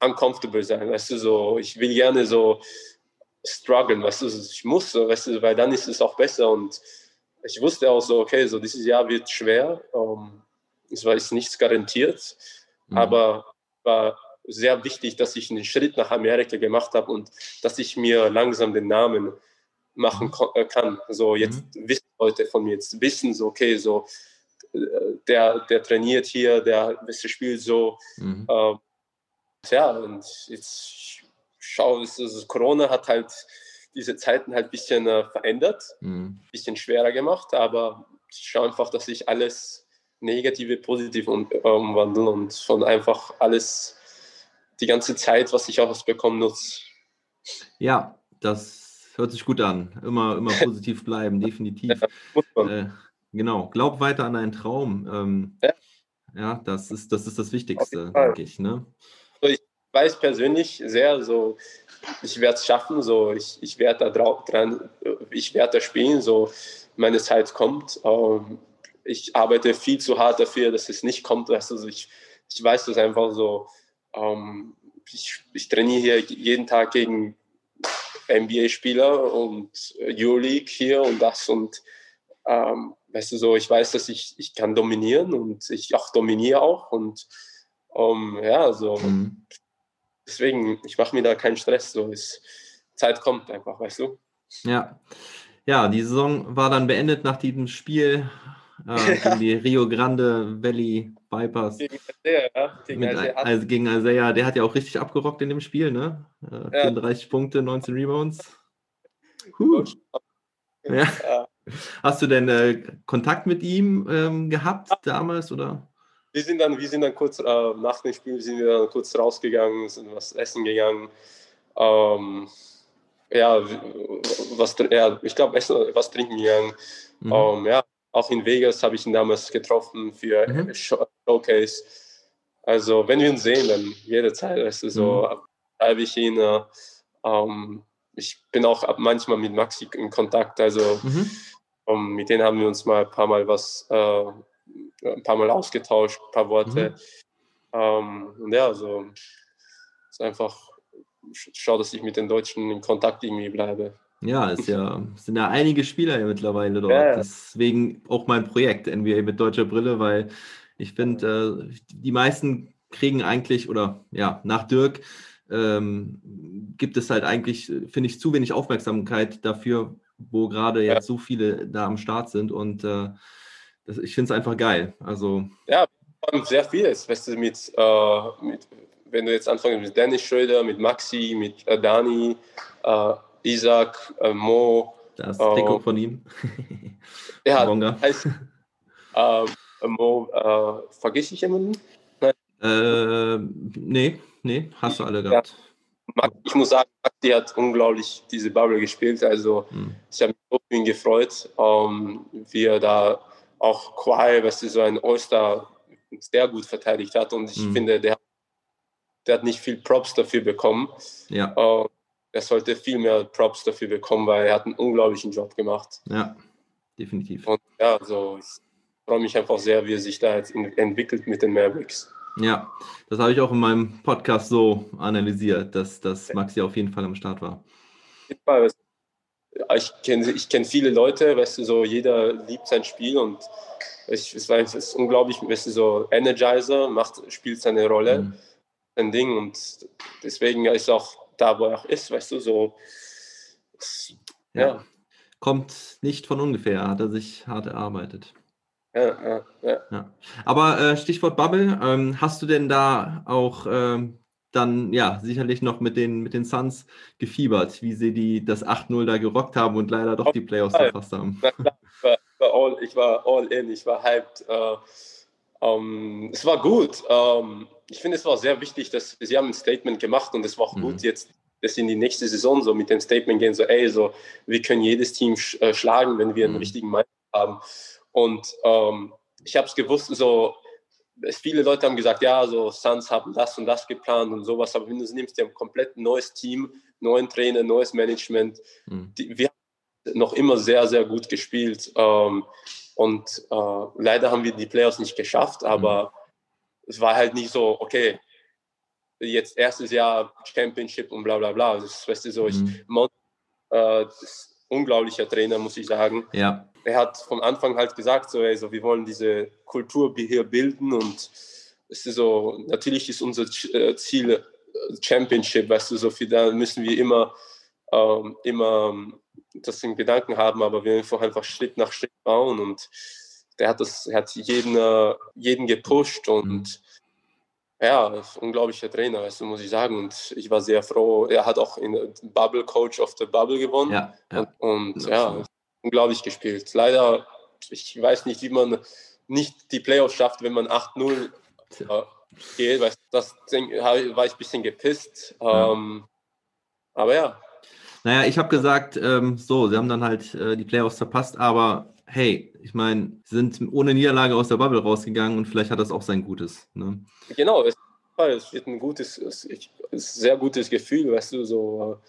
uncomfortable sein, weißt du, so, ich will gerne so strugglen, weißt du, ich muss so, weißt du, weil dann ist es auch besser und ich wusste auch so, okay, so dieses Jahr wird schwer, ähm, es war ist nichts garantiert, Mhm. aber war sehr wichtig, dass ich einen Schritt nach Amerika gemacht habe und dass ich mir langsam den Namen machen ko- äh, kann. So jetzt wissen Leute von mir, jetzt wissen so, okay, so äh, der, der trainiert hier, der der spielt so. Mhm. Ähm, ja, und jetzt schau, es ist, Corona hat halt diese Zeiten halt ein bisschen äh, verändert, Mhm. ein bisschen schwerer gemacht, aber ich schaue einfach, dass ich alles Negative positiv um, umwandle und von einfach alles, die ganze Zeit, was ich auch bekomme, nutze. Ja, das hört sich gut an. Immer, immer positiv bleiben, definitiv. Muss man. Äh, genau, glaub weiter an deinen Traum. Ähm, Ja. ja, das ist, das ist das Wichtigste, denke ich. Ne? Ich weiß persönlich sehr, so ich werde es schaffen, so ich, ich werde da drauf dran, ich werde da spielen, so meine Zeit kommt. Ähm, ich arbeite viel zu hart dafür, dass es nicht kommt. Also ich, ich weiß das einfach so. Ähm, ich, ich trainiere hier jeden Tag gegen NBA-Spieler und Euroleague hier und das und ähm, weißt du so, ich weiß, dass ich, ich kann dominieren und ich auch dominiere auch und ähm, ja, so Mhm. deswegen, ich mache mir da keinen Stress. So ist, Zeit kommt einfach, weißt du? Ja. ja, die Saison war dann beendet nach diesem Spiel äh, gegen die Rio Grande Valley Vipers. Gegen Isaiah, ja. Gegen Mit, Isaiah. also gegen Isaiah, der hat ja auch richtig abgerockt in dem Spiel, ne? Äh, Ja. 34 Punkte, 19 Rebounds. Huh. Ja. Hast du denn äh, Kontakt mit ihm ähm, gehabt damals oder? Wir sind dann, wir sind dann kurz äh, nach dem Spiel sind wir dann kurz rausgegangen, sind was essen gegangen. Ähm, ja, was, ja, ich glaube, essen, was trinken gegangen. Mhm. Ähm, ja, auch in Vegas habe ich ihn damals getroffen für Mhm. Show Showcase. Also, wenn wir uns sehen, dann jederzeit, weißt du, so schreibe ich ihn. Äh, ähm, ich bin auch manchmal mit Maxi in Kontakt, also Mhm. Ähm, mit denen haben wir uns mal ein paar Mal was, äh, ein paar Mal ausgetauscht, ein paar Worte. Ähm, und ja, so ist einfach, sch- schau, dass ich mit den Deutschen in Kontakt irgendwie bleibe. Ja, ist ja, es sind ja einige Spieler ja mittlerweile dort. Ja, ja. Deswegen auch mein Projekt NBA mit deutscher Brille, weil ich finde, äh, die meisten kriegen eigentlich, oder ja, nach Dirk ähm, gibt es halt eigentlich, äh, finde ich, zu wenig Aufmerksamkeit dafür, wo gerade Ja. jetzt so viele da am Start sind. Und äh, das, ich finde es einfach geil. Also, allem sehr vieles, weißt du, mit, äh, mit, wenn du jetzt anfängst mit Dennis Schröder, mit Maxi, mit äh, Dani, äh, Isaac, äh, Mo, das. Trikot von ihm. ja, heißt, äh, Mo, vergiss ich jemanden? Äh, nee, nee, hast du alle Ja. gehabt. Max, ich muss sagen, Maxi hat unglaublich diese Bubble gespielt, also Hm. ich habe mich so für ihn gefreut, ähm, wie er da auch Kawhi, weißt du, so ein All-Star sehr gut verteidigt hat und ich Mhm. finde, der, der hat nicht viel Props dafür bekommen. Ja, Äh, er sollte viel mehr Props dafür bekommen, weil er hat einen unglaublichen Job gemacht. ja, definitiv. Und ja, also ich freue mich einfach sehr, wie er sich da jetzt entwickelt mit den Mavericks. Ja, das habe ich auch in meinem Podcast so analysiert, dass, dass Maxi auf jeden Fall am Start war. Ich kenne ich kenn viele Leute, weißt du, so jeder liebt sein Spiel und ich, es war es ist unglaublich, weißt du, so Energizer, macht, spielt seine Rolle, Mhm. sein Ding und deswegen ist er auch da, wo er auch ist, weißt du, so. Ja. Ja. Kommt nicht von ungefähr, hat er sich hart erarbeitet. Ja, ja, ja. Ja. Aber äh, Stichwort Bubble, ähm, hast du denn da auch ähm, dann ja sicherlich noch mit den, mit den Suns gefiebert, wie sie die das 8-0 da gerockt haben und leider doch die Playoffs verpasst haben? Na klar, ich war, ich war all, ich war all in, ich war hyped. Äh, ähm, es war gut. Ähm, ich finde, es war sehr wichtig, dass sie haben ein Statement gemacht und es war auch Mhm. gut jetzt, dass sie in die nächste Saison so mit dem Statement gehen, so ey, so wir können jedes Team sch äh, schlagen, wenn wir einen Mhm. richtigen Meister haben. Und ähm, ich habe es gewusst, so viele Leute haben gesagt, ja, so Suns haben das und das geplant und sowas, aber wenn du es nimmst, die haben ein komplett neues Team, neuen Trainer, neues Management. Mhm. Die, wir haben noch immer sehr, sehr gut gespielt. Ähm, und äh, leider haben wir die Playoffs nicht geschafft, aber es war halt nicht so, okay, jetzt erstes Jahr Championship und bla bla bla. Das weißt du so, ich, Mhm. Mount, äh, ist ein unglaublicher Trainer, muss ich sagen. Ja, Er hat vom Anfang halt gesagt, so, ey, so wir wollen diese Kultur hier bilden und es ist so, natürlich ist unser äh, Ziel äh, Championship, weißt du, so viel, da müssen wir immer, ähm, immer ähm, das in Gedanken haben, aber wir einfach einfach Schritt nach Schritt bauen und der hat das, er hat jeden, äh, jeden gepusht und Mhm. ja, unglaublicher Trainer, weißt du, muss ich sagen. Und ich war sehr froh. Er hat auch in Bubble Coach of the Bubble gewonnen. ja, ja. Und, und Ja, ja. Unglaublich gespielt. Leider, ich weiß nicht, wie man nicht die Playoffs schafft, wenn man 8-0 äh, geht. Weißt, du, das war ich ein bisschen gepisst. Ja. Ähm, aber ja, Naja, ich habe gesagt, ähm, so, sie haben dann halt äh, die Playoffs verpasst, aber hey, ich meine, sie sind ohne Niederlage aus der Bubble rausgegangen und vielleicht hat das auch sein Gutes. Ne? genau, es, es wird ein gutes, es, ich, sehr gutes Gefühl, weißt du, so äh,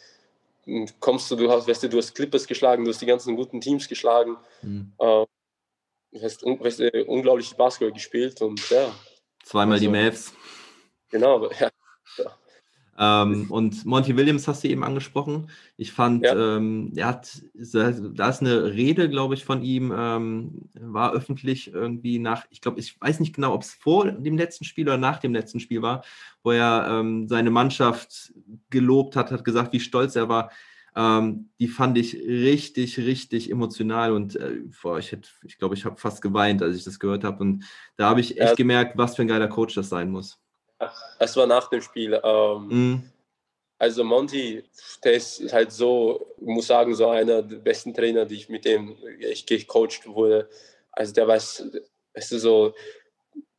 kommst du, du hast, weißt du, du hast Clippers geschlagen, du hast die ganzen guten Teams geschlagen. Mhm. Äh, du hast, weißt du, unglaublich Basketball gespielt und ja, Zweimal die Also- Mavs. genau, aber ja, Ähm, und Monty Williams hast du eben angesprochen. Ich fand, Ja. ähm, er hat, da ist eine Rede, glaube ich, von ihm, ähm, war öffentlich irgendwie nach, ich glaube, ich weiß nicht genau, ob es vor dem letzten Spiel oder nach dem letzten Spiel war, wo er ähm, seine Mannschaft gelobt hat, hat gesagt, wie stolz er war. Ähm, die fand ich richtig, richtig emotional und äh, boah, ich, hätte, ich glaube, ich habe fast geweint, als ich das gehört habe. Und da habe ich echt Ja. gemerkt, was für ein geiler Coach das sein muss. Es war nach dem Spiel. Ähm, Mhm. Also Monty, der ist halt so, ich muss sagen, so einer der besten Trainer, die ich mit dem ich gecoacht wurde. Also der weiß, weißt du, so,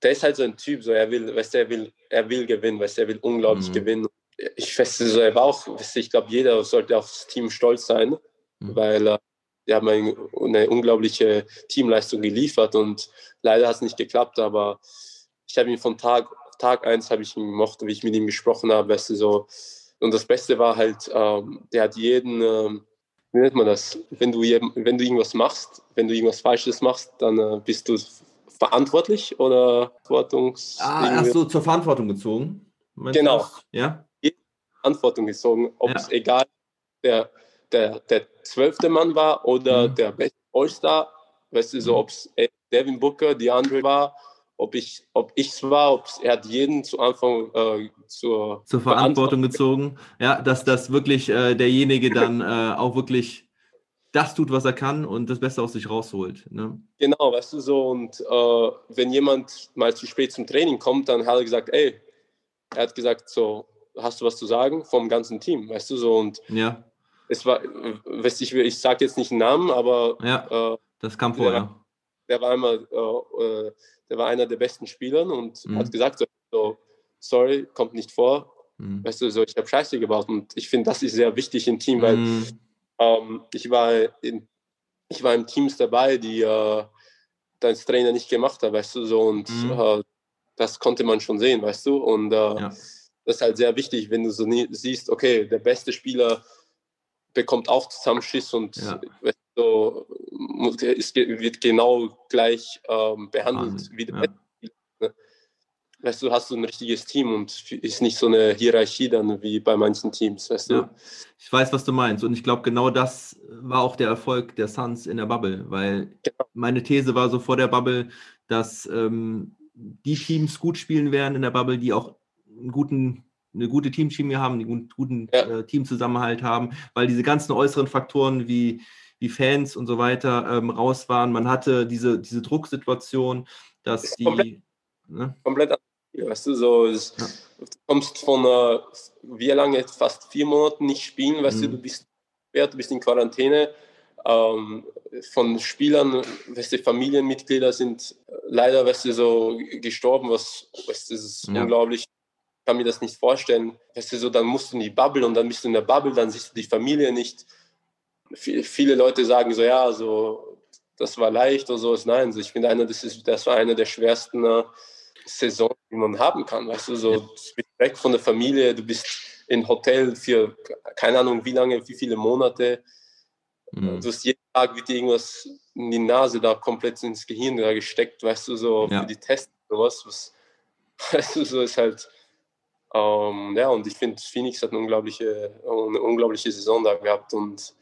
der ist halt so ein Typ, so er will, weißt du, er will, er will gewinnen, weißt du, er will unglaublich Mhm. gewinnen. Ich weiß, so, er war auch, weißt du, ich glaube, jeder sollte aufs Team stolz sein, Mhm. weil äh, die haben eine, eine unglaubliche Teamleistung geliefert und leider hat es nicht geklappt, aber ich habe ihn von Tag, Tag eins habe ich ihn gemocht, wie ich mit ihm gesprochen habe, weißt du, so. Und das Beste war halt, ähm, der hat jeden, ähm, wie nennt man das, wenn du, wenn du irgendwas machst, wenn du irgendwas Falsches machst, dann äh, bist du verantwortlich oder Verantwortungs Ah, hast du zur Verantwortung gezogen? Genau. das? Ja? Verantwortung gezogen, ob Ja. es egal der, der, der zwölfte Mann war oder Mhm. der beste All-Star, weißt du, so Mhm. ob es Devin Booker, DeAndre war, ob ich ob ich's war, ob er hat jeden zu Anfang äh, zur, Zur Verantwortung gezogen. Ja, dass das wirklich äh, derjenige dann äh, auch wirklich das tut, was er kann und das Beste aus sich rausholt. Ne? Genau, weißt du so. Und äh, wenn jemand mal zu spät zum Training kommt, dann hat er gesagt, ey, er hat gesagt, so, hast du was zu sagen vom ganzen Team, weißt du so. Und Ja, es war, äh, weißt du, ich, ich sage jetzt nicht einen Namen, aber ja, äh, das kam vorher. Der war einmal, äh, äh, der war einer der besten Spieler und Mhm. hat gesagt, so, sorry, kommt nicht vor. Mhm. Weißt du, so, ich habe Scheiße gebaut. Und ich finde, das ist sehr wichtig im Team, weil Mhm. ähm, ich, war in, ich war in Teams dabei, die äh, das Trainer nicht gemacht haben, weißt du, so. Und Mhm. äh, das konnte man schon sehen, weißt du. Und äh, Ja. das ist halt sehr wichtig, wenn du so nie, siehst, okay, der beste Spieler bekommt auch zusammen Schiss und Ja. So, ist, wird genau gleich ähm, behandelt Wahnsinn, wie der ja. Ne? Weißt du, hast du ein richtiges Team und ist nicht so eine Hierarchie dann wie bei manchen Teams, weißt du. Ja. Ich weiß, was du meinst. Und ich glaube, genau das war auch der Erfolg der Suns in der Bubble, weil Genau. meine These war so vor der Bubble, dass ähm, die Teams gut spielen werden in der Bubble, die auch einen guten, eine gute Teamchemie haben, die einen guten Ja. äh, Teamzusammenhalt haben, weil diese ganzen äußeren Faktoren wie die Fans und so weiter ähm, raus waren. Man hatte diese, diese Drucksituation, dass Ist die. komplett- Ne? komplett anders. Weißt du, so, es, Ja. du kommst von, äh, wie lange, fast vier Monaten nicht spielen, weißt du, Mhm. du bist gesperrt, du bist in Quarantäne. Ähm, von Spielern, weißt du, Familienmitglieder sind äh, leider, weißt du, so gestorben, was, weißt du, das ist Ja. unglaublich. Ich kann mir das nicht vorstellen. Weißt du, so, dann musst du in die Bubble und dann bist du in der Bubble, dann siehst du die Familie nicht. Viele, Leute sagen so, ja, so, das war leicht oder so. Nein, ich finde, einer, das, ist, das war eine der schwersten äh, Saisons, die man haben kann. Weißt du, so, du bist weg von der Familie, du bist in Hotel für keine Ahnung wie lange, wie viele Monate. Mhm. Du hast jeden Tag wird dir irgendwas in die Nase da komplett ins Gehirn da gesteckt, weißt du, so Ja. für die Tests und sowas. Was, weißt du, so ist halt. Ähm, ja, und ich finde, Phoenix hat eine unglaubliche, eine unglaubliche Saison da gehabt und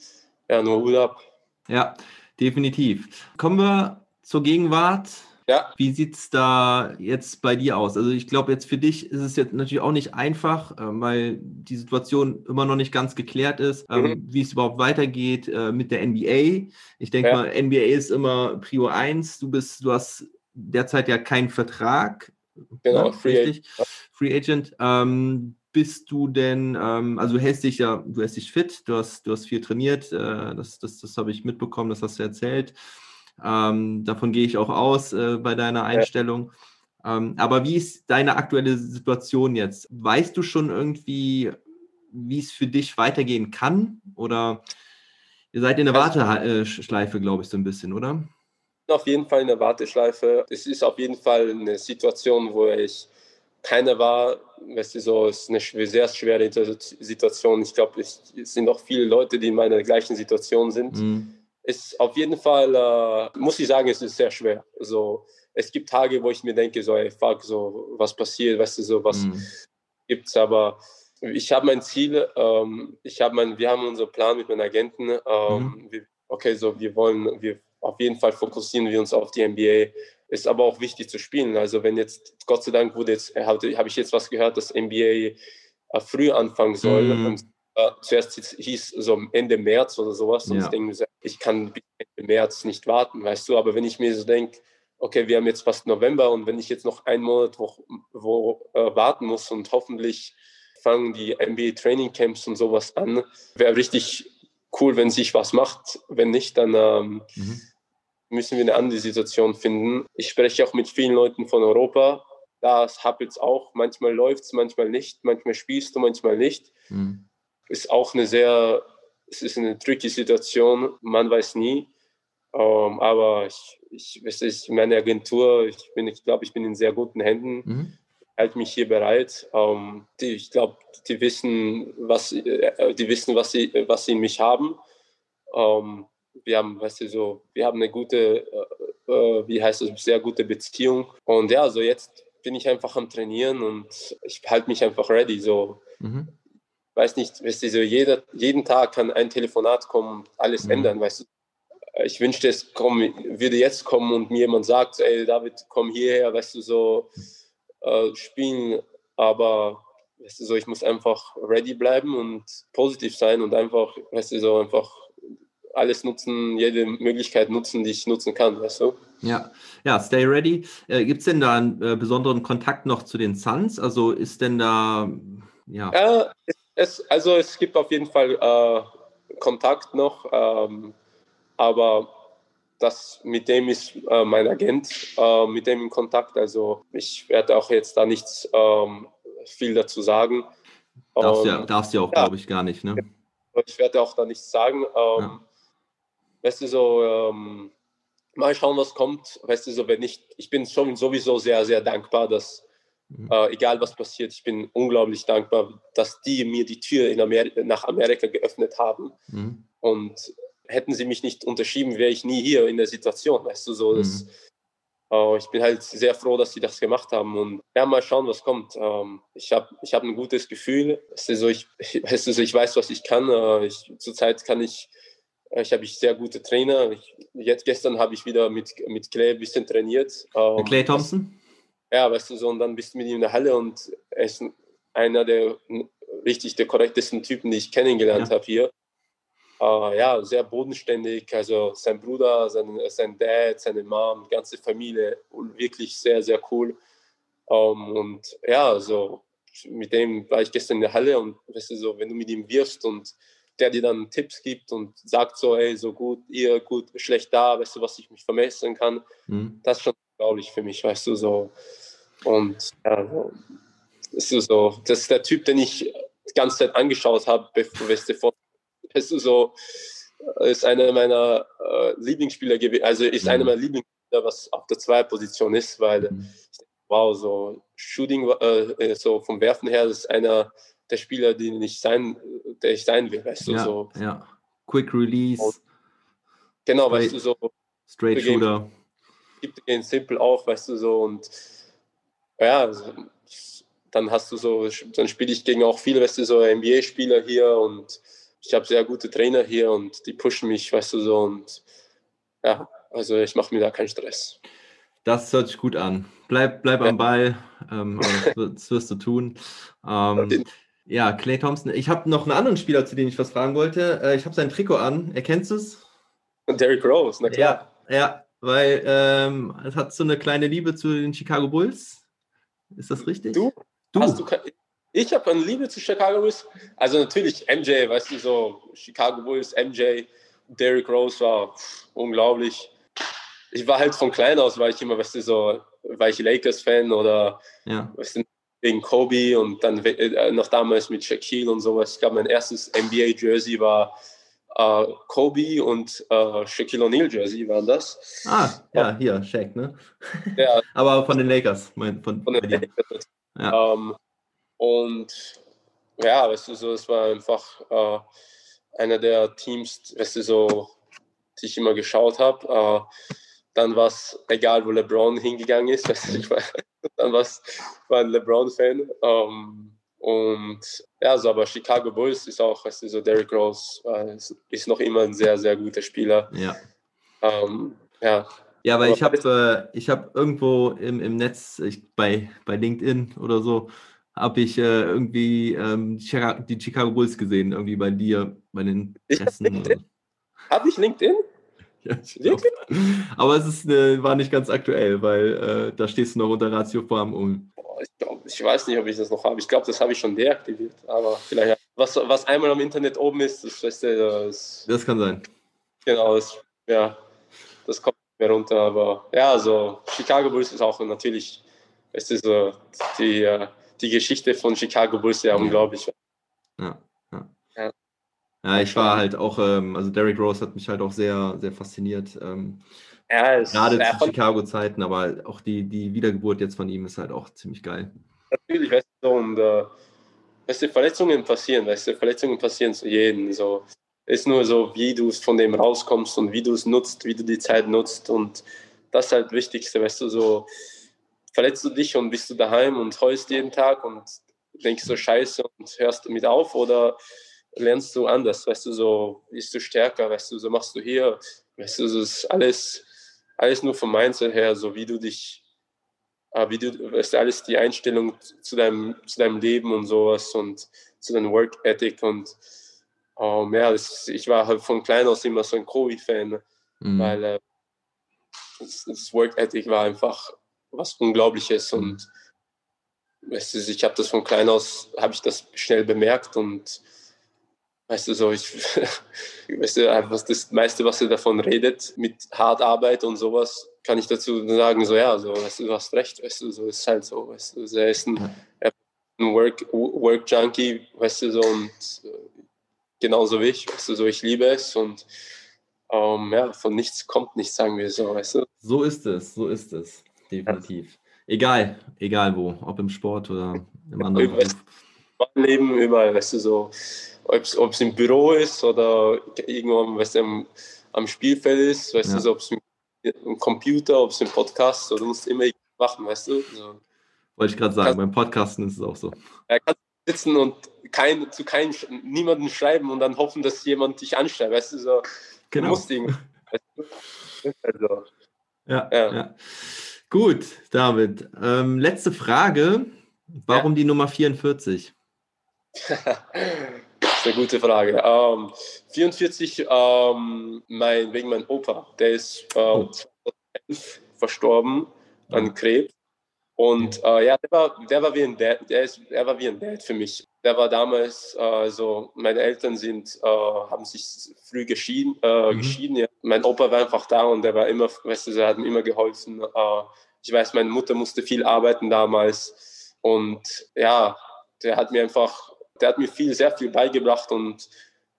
ja, nur Hut ab. Ja, definitiv. Kommen wir zur Gegenwart. Ja, Wie sieht es da jetzt bei dir aus? Also ich glaube, jetzt für dich ist es jetzt natürlich auch nicht einfach, äh, weil die Situation immer noch nicht ganz geklärt ist, ähm, Mhm. wie es überhaupt weitergeht äh, mit der NBA. Ich denke Ja. mal, NBA ist immer Prio 1. Du bist, du hast derzeit ja keinen Vertrag. genau, ne? Free Richtig? Free Agent. Ähm, bist du denn, ähm, also du hältst dich ja, du hältst dich fit, du hast, du hast viel trainiert, äh, das, das, das habe ich mitbekommen, das hast du erzählt. Ähm, davon gehe ich auch aus äh, bei deiner Einstellung. Ähm, aber wie ist deine aktuelle Situation jetzt? Weißt du schon irgendwie, wie es für dich weitergehen kann? Oder ihr seid in der Warteschleife, glaube ich, so ein bisschen, oder? auf jeden Fall in der Warteschleife. Es ist auf jeden Fall eine Situation, wo ich keiner war. Weißt du, so es ist eine sehr schwere Situation. Ich glaube, es es sind auch viele Leute, die in meiner gleichen Situation sind. Mhm. ist auf jeden Fall, äh, muss ich sagen, es ist sehr schwer. Also, es gibt Tage, wo ich mir denke, so, ey, fuck, so, was passiert, weißt du, so, was Mhm. gibt's, aber ich habe mein Ziel, ähm, ich habe mein, wir haben unseren Plan mit meinen Agenten, ähm, wir, okay, so, wir wollen, wir, auf jeden Fall fokussieren wir uns auf die NBA, ist aber auch wichtig zu spielen, also wenn jetzt, Gott sei Dank wurde jetzt, habe hab ich jetzt was gehört, dass NBA äh, früh anfangen soll Mhm. und äh, zuerst hieß- so Ende März oder sowas. Und Ja. ich denke ich kann Ende März nicht warten, weißt du. Aber wenn ich mir so denke, okay, wir haben jetzt fast November und wenn ich jetzt noch einen Monat wo, wo äh, warten muss und hoffentlich fangen die NBA Training Camps und sowas an, wäre richtig cool, wenn sich was macht. Wenn nicht, dann ähm, Mhm. Müssen wir eine andere Situation finden. Ich spreche auch mit vielen Leuten von Europa. Da happelt es auch. Manchmal läuft es, manchmal nicht. Manchmal spielst du, manchmal nicht Mhm. ist auch eine sehr, es ist eine tricky Situation, man weiß nie. Ähm, aber ich, ich, es ist meine Agentur, ich bin, ich glaube, ich bin in sehr guten Händen, Mhm. halte mich hier bereit. Ähm, die, ich glaube, die wissen, was, äh, die wissen, was sie, was sie in mich haben. Ähm, wir haben, weißt du, so, wir haben eine gute, äh, äh, wie heißt es, sehr gute Beziehung. Und ja, so jetzt bin ich einfach am Trainieren und ich halte mich einfach ready. So, Mhm. weiß nicht, weißt du, so jeder, jeden Tag kann ein Telefonat kommen und alles Mhm. ändern, weißt du. Ich wünschte, es komm, würde jetzt kommen und mir jemand sagt, ey David, komm hierher, weißt du, so äh, spielen, aber weißt du, so, ich muss einfach ready bleiben und positiv sein und einfach, weißt du, so einfach alles nutzen, jede Möglichkeit nutzen, die ich nutzen kann, weißt du. Ja, ja, stay ready. Äh, Gibt es denn da einen äh, besonderen Kontakt noch zu den Suns? Also ist denn da, ja, Ja, es, also es gibt auf jeden Fall äh, Kontakt noch, ähm, aber das mit dem ist äh, mein Agent, äh, mit dem in Kontakt. Also ich werde auch jetzt da nichts ähm, viel dazu sagen. darfst du ja, Ähm, darfst du ja auch, ja. glaube ich, gar nicht, ne? ich werde auch da nichts sagen. Ähm, Ja. Weißt du, so, ähm, mal schauen, was kommt. Weißt du, so, wenn ich, ich bin schon sowieso sehr, sehr dankbar, dass, Mhm. äh, egal was passiert, ich bin unglaublich dankbar, dass die mir die Tür in Amer nach Amerika geöffnet haben. Mhm. Und hätten sie mich nicht unterschrieben, wäre ich nie hier in der Situation. Weißt du, so, das, Mhm. äh, ich bin halt sehr froh, dass sie das gemacht haben. Und ja, mal schauen, was kommt. Ähm, ich habe ich hab ein gutes Gefühl. Weißt du, so, ich, weißt du, so, ich weiß, was ich kann. Äh, ich, zurzeit kann ich, ich habe ich sehr gute Trainer. Ich, jetzt gestern habe ich wieder mit, mit Clay ein bisschen trainiert. Ähm, Clay Thompson? ja, weißt du, so, und dann bist du mit ihm in der Halle und er ist einer der richtig der korrektesten Typen, die ich kennengelernt Ja. habe hier. äh, ja, sehr bodenständig. Also sein Bruder, sein, sein Dad, seine Mom, ganze Familie, wirklich sehr, sehr cool. Ähm, und ja, also mit dem war ich gestern in der Halle und weißt du, so, wenn du mit ihm wirfst und der dir dann Tipps gibt und sagt so, hey, so gut, ihr gut, schlecht da, weißt du, was ich mich vermessen kann, mhm. das ist schon unglaublich für mich, weißt du, so. Und ja, das ist so, das ist der Typ, den ich die ganze Zeit angeschaut habe, bevor, weißt du, weißt du, so, ist einer meiner äh, Lieblingsspieler gewesen, also ist mhm. einer meiner Lieblingsspieler, was auf der Zwei-Position ist, weil mhm. wow, so Shooting, äh, so vom Werfen her, das ist einer der Spieler, den ich sein, der ich sein will, weißt du, ja, so. Ja, Quick Release. Und genau, straight, weißt du, so. Straight Shooter. Gibt den Simple auch, weißt du, so und ja, also, dann hast du so, dann spiele ich gegen auch viele, weißt du, so NBA-Spieler hier und ich habe sehr gute Trainer hier und die pushen mich, weißt du, so und ja, also ich mache mir da keinen Stress. Das hört sich gut an. Bleib, bleib ja. am Ball, ähm, das wirst du tun. Ähm, ja, Clay Thompson. Ich habe noch einen anderen Spieler, zu dem ich was fragen wollte. Äh, ich habe sein Trikot an. Erkennst du es? Derrick Rose, na klar. Ja, ja weil ähm, es hat so eine kleine Liebe zu den Chicago Bulls. Ist das richtig? Du? du. Hast du ich habe eine Liebe zu Chicago Bulls. Also natürlich MJ, weißt du, so Chicago Bulls, MJ, Derrick Rose war pff, unglaublich. Ich war halt von klein aus, war ich immer, weißt du, so, war ich Lakers-Fan oder ja. weißt du, wegen Kobe und dann äh, noch damals mit Shaquille und sowas. Ich glaube, mein erstes NBA-Jersey war äh, Kobe und äh, Shaquille O'Neal Jersey waren das. Ah, ja, hier, Shaq, ne? Ja. Aber von den Lakers. Mein, von, von den Lakers. Ja. Ähm, und ja, weißt du, so, es war einfach äh, einer der Teams, weißt du, so, die ich immer geschaut habe. Äh, dann war es egal, wo LeBron hingegangen ist. Weißt du, ich war, dann war's, war ein LeBron-Fan. Ähm, und ja, so, aber Chicago Bulls ist auch, weißt du, so Derrick Rose äh, ist, ist, noch immer ein sehr, sehr guter Spieler. Ja. Ähm, ja. Ja, aber, aber ich habe äh, hab irgendwo im, im Netz, ich, bei, bei LinkedIn oder so, habe ich äh, irgendwie ähm, die Chicago Bulls gesehen, irgendwie bei dir, bei den Pressen. Habe ich LinkedIn? Ja, Wirklich? Aber es ist, äh, war nicht ganz aktuell, weil äh, da stehst du noch unter Ratio Farm um. Ich, glaub, ich weiß nicht, ob ich das noch habe. Ich glaube, das habe ich schon deaktiviert. Aber vielleicht, was, was einmal am Internet oben ist, das, weißt du, das, das kann sein. Genau, das, ja, das kommt mehr runter. Aber ja, also Chicago Bulls ist auch natürlich, weißt du, so die, äh, die Geschichte von Chicago Bulls ja, ja. unglaublich. Ja. Ja, ich war halt auch, ähm, also Derrick Rose hat mich halt auch sehr, sehr fasziniert. Ähm, ja, gerade zu Chicago-Zeiten, aber auch die, die Wiedergeburt jetzt von ihm ist halt auch ziemlich geil. Natürlich, weißt du, und äh, weißt du, Verletzungen passieren, weißt du, Verletzungen passieren zu jedem. So. Ist nur so, wie du von dem rauskommst und wie du es nutzt, wie du die Zeit nutzt. Und das ist halt das Wichtigste, weißt du, so verletzt du dich und bist du daheim und heulst jeden Tag und denkst so scheiße und hörst damit auf oder lernst du anders, weißt du, so bist du stärker, weißt du, so machst du hier, weißt du, so ist alles, alles nur vom Mindset her, so wie du dich, äh, wie du, weißt du, alles die Einstellung zu deinem, zu deinem Leben und sowas und zu deinem Work Ethic und um, ja, das, ich war halt von klein aus immer so ein Kobe-Fan, mhm. weil äh, das, das Work Ethic war einfach was Unglaubliches mhm. und weißt du, ich habe das von klein aus, habe ich das schnell bemerkt und Weißt du, so, ich, weißt du, einfach das meiste, was er davon redet, mit hart Arbeit und sowas, kann ich dazu sagen, so, ja, so, weißt du, du hast recht, weißt du, so ist halt so, weißt du, er ist ein, ein Work, Work Junkie, weißt du, so, und äh, genauso wie ich, weißt du, so, ich liebe es und, ähm, ja, von nichts kommt nichts, sagen wir so, weißt du. So ist es, so ist es, definitiv. Ja. Egal, egal wo, ob im Sport oder im anderen Beruf. Leben, überall, weißt du, so, ob es im Büro ist oder irgendwo weißt du, am, am Spielfeld ist, weißt ja. du, ob es im Computer, ob es im Podcast, oder du musst immer machen, weißt du. So. Wollte ich gerade sagen, beim Podcasten ist es auch so. Er kann sitzen und kein, zu keinem, niemanden schreiben und dann hoffen, dass jemand dich anschreibt, weißt du, so. Genau. Du musst irgendwie, weißt du? Also, ja, ja. ja. Gut, David. Ähm, letzte Frage. Warum ja. die Nummer 44? eine gute Frage. Ähm, 44, ähm, mein, wegen meinem Opa. Der ist äh, Oh. 2011 verstorben an Krebs. Und äh, ja, der war, der war wie ein Dad, der, ist, der war wie ein Dad für mich. Der war damals, äh, so, meine Eltern sind, äh, haben sich früh geschieden. Äh, Mhm. geschieden ja. Mein Opa war einfach da und der war immer, weißt du, er hat mir immer geholfen. Äh, ich weiß, meine Mutter musste viel arbeiten damals. Und ja, der hat mir einfach, der hat mir viel, sehr viel beigebracht und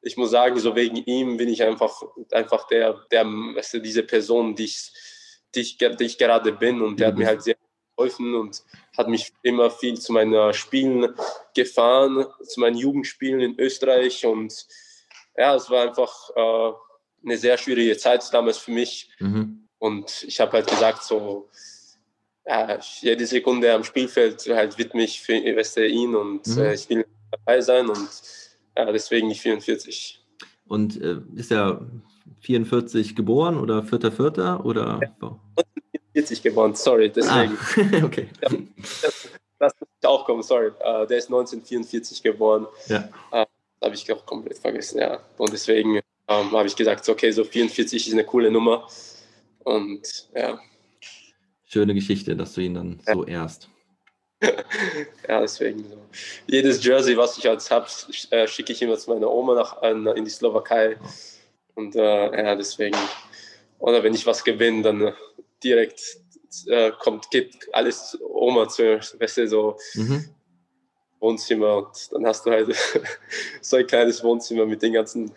ich muss sagen, so wegen ihm bin ich einfach, einfach der, der, weißt du, diese Person, die ich, die ich, die ich gerade bin und der hat mir halt sehr geholfen und hat mich immer viel zu meinen Spielen gefahren, zu meinen Jugendspielen in Österreich und ja, es war einfach äh, eine sehr schwierige Zeit damals für mich Mhm. und ich habe halt gesagt, so, ja, jede Sekunde am Spielfeld halt widme ich für weißt du, ihn und Mhm. äh, ich will dabei sein und ja, deswegen die 44. Und äh, ist er 44 geboren oder 4.4. oder? 40 geboren, sorry, deswegen. Ah, okay. Das, das muss ich auch kommen, sorry. Äh, der ist 1944 geboren. Ja. Habe ich auch komplett vergessen, ja. Und deswegen ähm, habe ich gesagt, okay, so 44 ist eine coole Nummer. Und ja, Schöne Geschichte, dass du ihn dann so ehrst. ja, deswegen so. Jedes Jersey, was ich als habe, äh, schicke ich immer zu meiner Oma nach, äh, in die Slowakei. Und äh, ja, deswegen. Oder wenn ich was gewinne, dann äh, direkt äh, kommt, geht alles Oma zu, weißt du, so Mhm. Wohnzimmer und dann hast du halt so ein kleines Wohnzimmer mit den ganzen,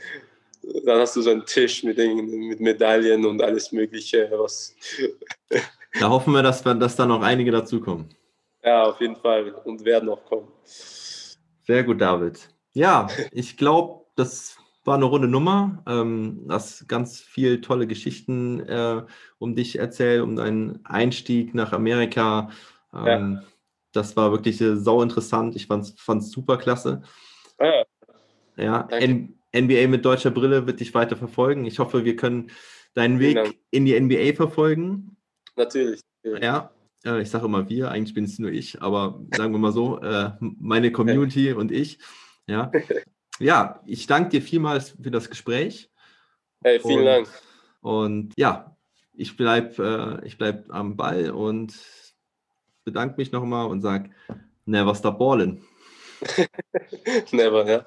dann hast du so einen Tisch mit, den, mit Medaillen und alles Mögliche, was, Da hoffen wir, dass, wir, dass da noch einige dazukommen. Ja, auf jeden Fall und werden noch kommen. Sehr gut, David. Ja, ich glaube, das war eine runde Nummer. Ähm, hast ganz viel tolle Geschichten äh, um dich erzählt, um deinen Einstieg nach Amerika. Ähm, Das war wirklich äh, sau interessant. Ich fand es super klasse. Ah, Ja. N NBA mit deutscher Brille wird dich weiter verfolgen. Ich hoffe, wir können deinen Weg in die NBA verfolgen. natürlich. natürlich. Ja, ich sage immer wir, eigentlich bin es nur ich, aber sagen wir mal so, äh, meine Community und ich. Ja. ja, ich danke dir vielmals für das Gespräch. Hey, vielen und, Dank. Und ja, ich bleibe äh, ich bleib am Ball und bedanke mich nochmal und sage, never stop ballin'. Never, ja.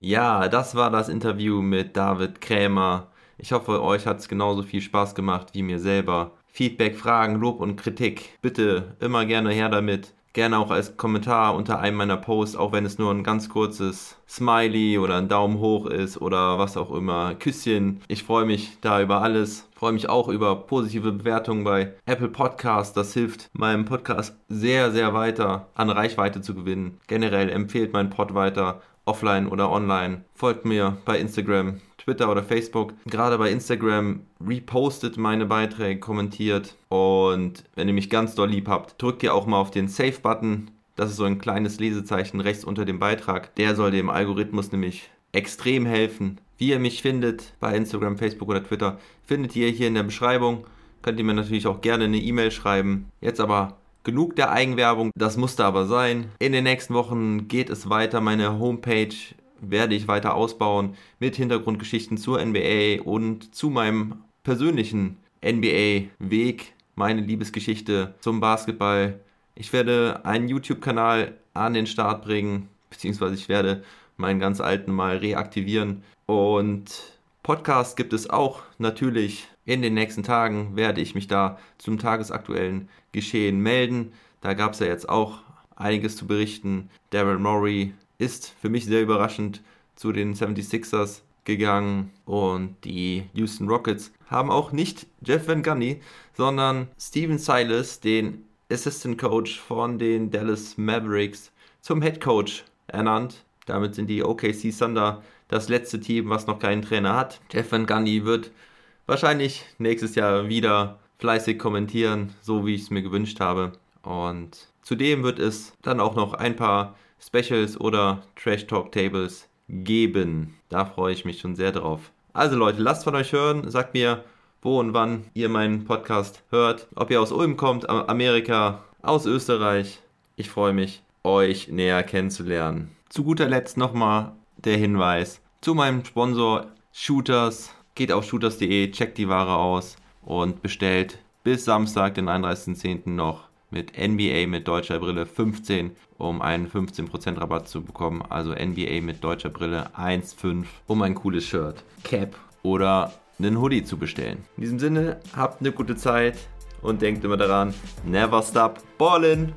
Ja, das war das Interview mit David Krämer. Ich hoffe, euch hat es genauso viel Spaß gemacht wie mir selber. Feedback, Fragen, Lob und Kritik, bitte immer gerne her damit. Gerne auch als Kommentar unter einem meiner Posts, auch wenn es nur ein ganz kurzes Smiley oder ein Daumen hoch ist oder was auch immer. Küsschen. Ich freue mich da über alles. Freue mich auch über positive Bewertungen bei Apple Podcasts. Das hilft meinem Podcast sehr, sehr weiter an Reichweite zu gewinnen. Generell empfehlt mein Pod weiter offline oder online. Folgt mir bei Instagram, Twitter oder Facebook. Gerade bei Instagram repostet meine Beiträge, kommentiert und wenn ihr mich ganz doll lieb habt, drückt ihr auch mal auf den Save-Button. Das ist so ein kleines Lesezeichen rechts unter dem Beitrag. Der soll dem Algorithmus nämlich extrem helfen. Wie ihr mich findet bei Instagram, Facebook oder Twitter, findet ihr hier in der Beschreibung. Könnt ihr mir natürlich auch gerne eine E-Mail schreiben. Jetzt aber Genug der Eigenwerbung, das musste aber sein. In den nächsten Wochen geht es weiter. Meine Homepage werde ich weiter ausbauen mit Hintergrundgeschichten zur NBA und zu meinem persönlichen NBA-Weg, meine Liebesgeschichte zum Basketball. Ich werde einen YouTube-Kanal an den Start bringen, beziehungsweise ich werde meinen ganz alten mal reaktivieren. Und Podcast gibt es auch natürlich. In den nächsten Tagen werde ich mich da zum tagesaktuellen Geschehen melden. Da gab es ja jetzt auch einiges zu berichten. Daryl Morey ist für mich sehr überraschend zu den 76ers gegangen und die Houston Rockets haben auch nicht Jeff Van Gundy, sondern Steven Silas, den Assistant Coach von den Dallas Mavericks, zum Head Coach ernannt. Damit sind die OKC Thunder das letzte Team, was noch keinen Trainer hat. Jeff Van Gundy wird wahrscheinlich nächstes Jahr wieder fleißig kommentieren, so wie ich es mir gewünscht habe. Und zudem wird es dann auch noch ein paar Specials oder Trash Talk Tables geben. Da freue ich mich schon sehr drauf. Also Leute, lasst von euch hören, sagt mir, wo und wann ihr meinen Podcast hört, ob ihr aus Ulm kommt, Amerika, aus Österreich. Ich freue mich, euch näher kennenzulernen. Zu guter Letzt nochmal der Hinweis zu meinem Sponsor Shooters. Geht auf shooters.de, checkt die Ware aus und bestellt bis Samstag, den 31.10. noch mit NBA mit deutscher Brille 15, um einen 15% Rabatt zu bekommen. Also NBA mit deutscher Brille 1,5, um ein cooles Shirt, Cap oder einen Hoodie zu bestellen. In diesem Sinne, habt eine gute Zeit und denkt immer daran, never stop ballin'.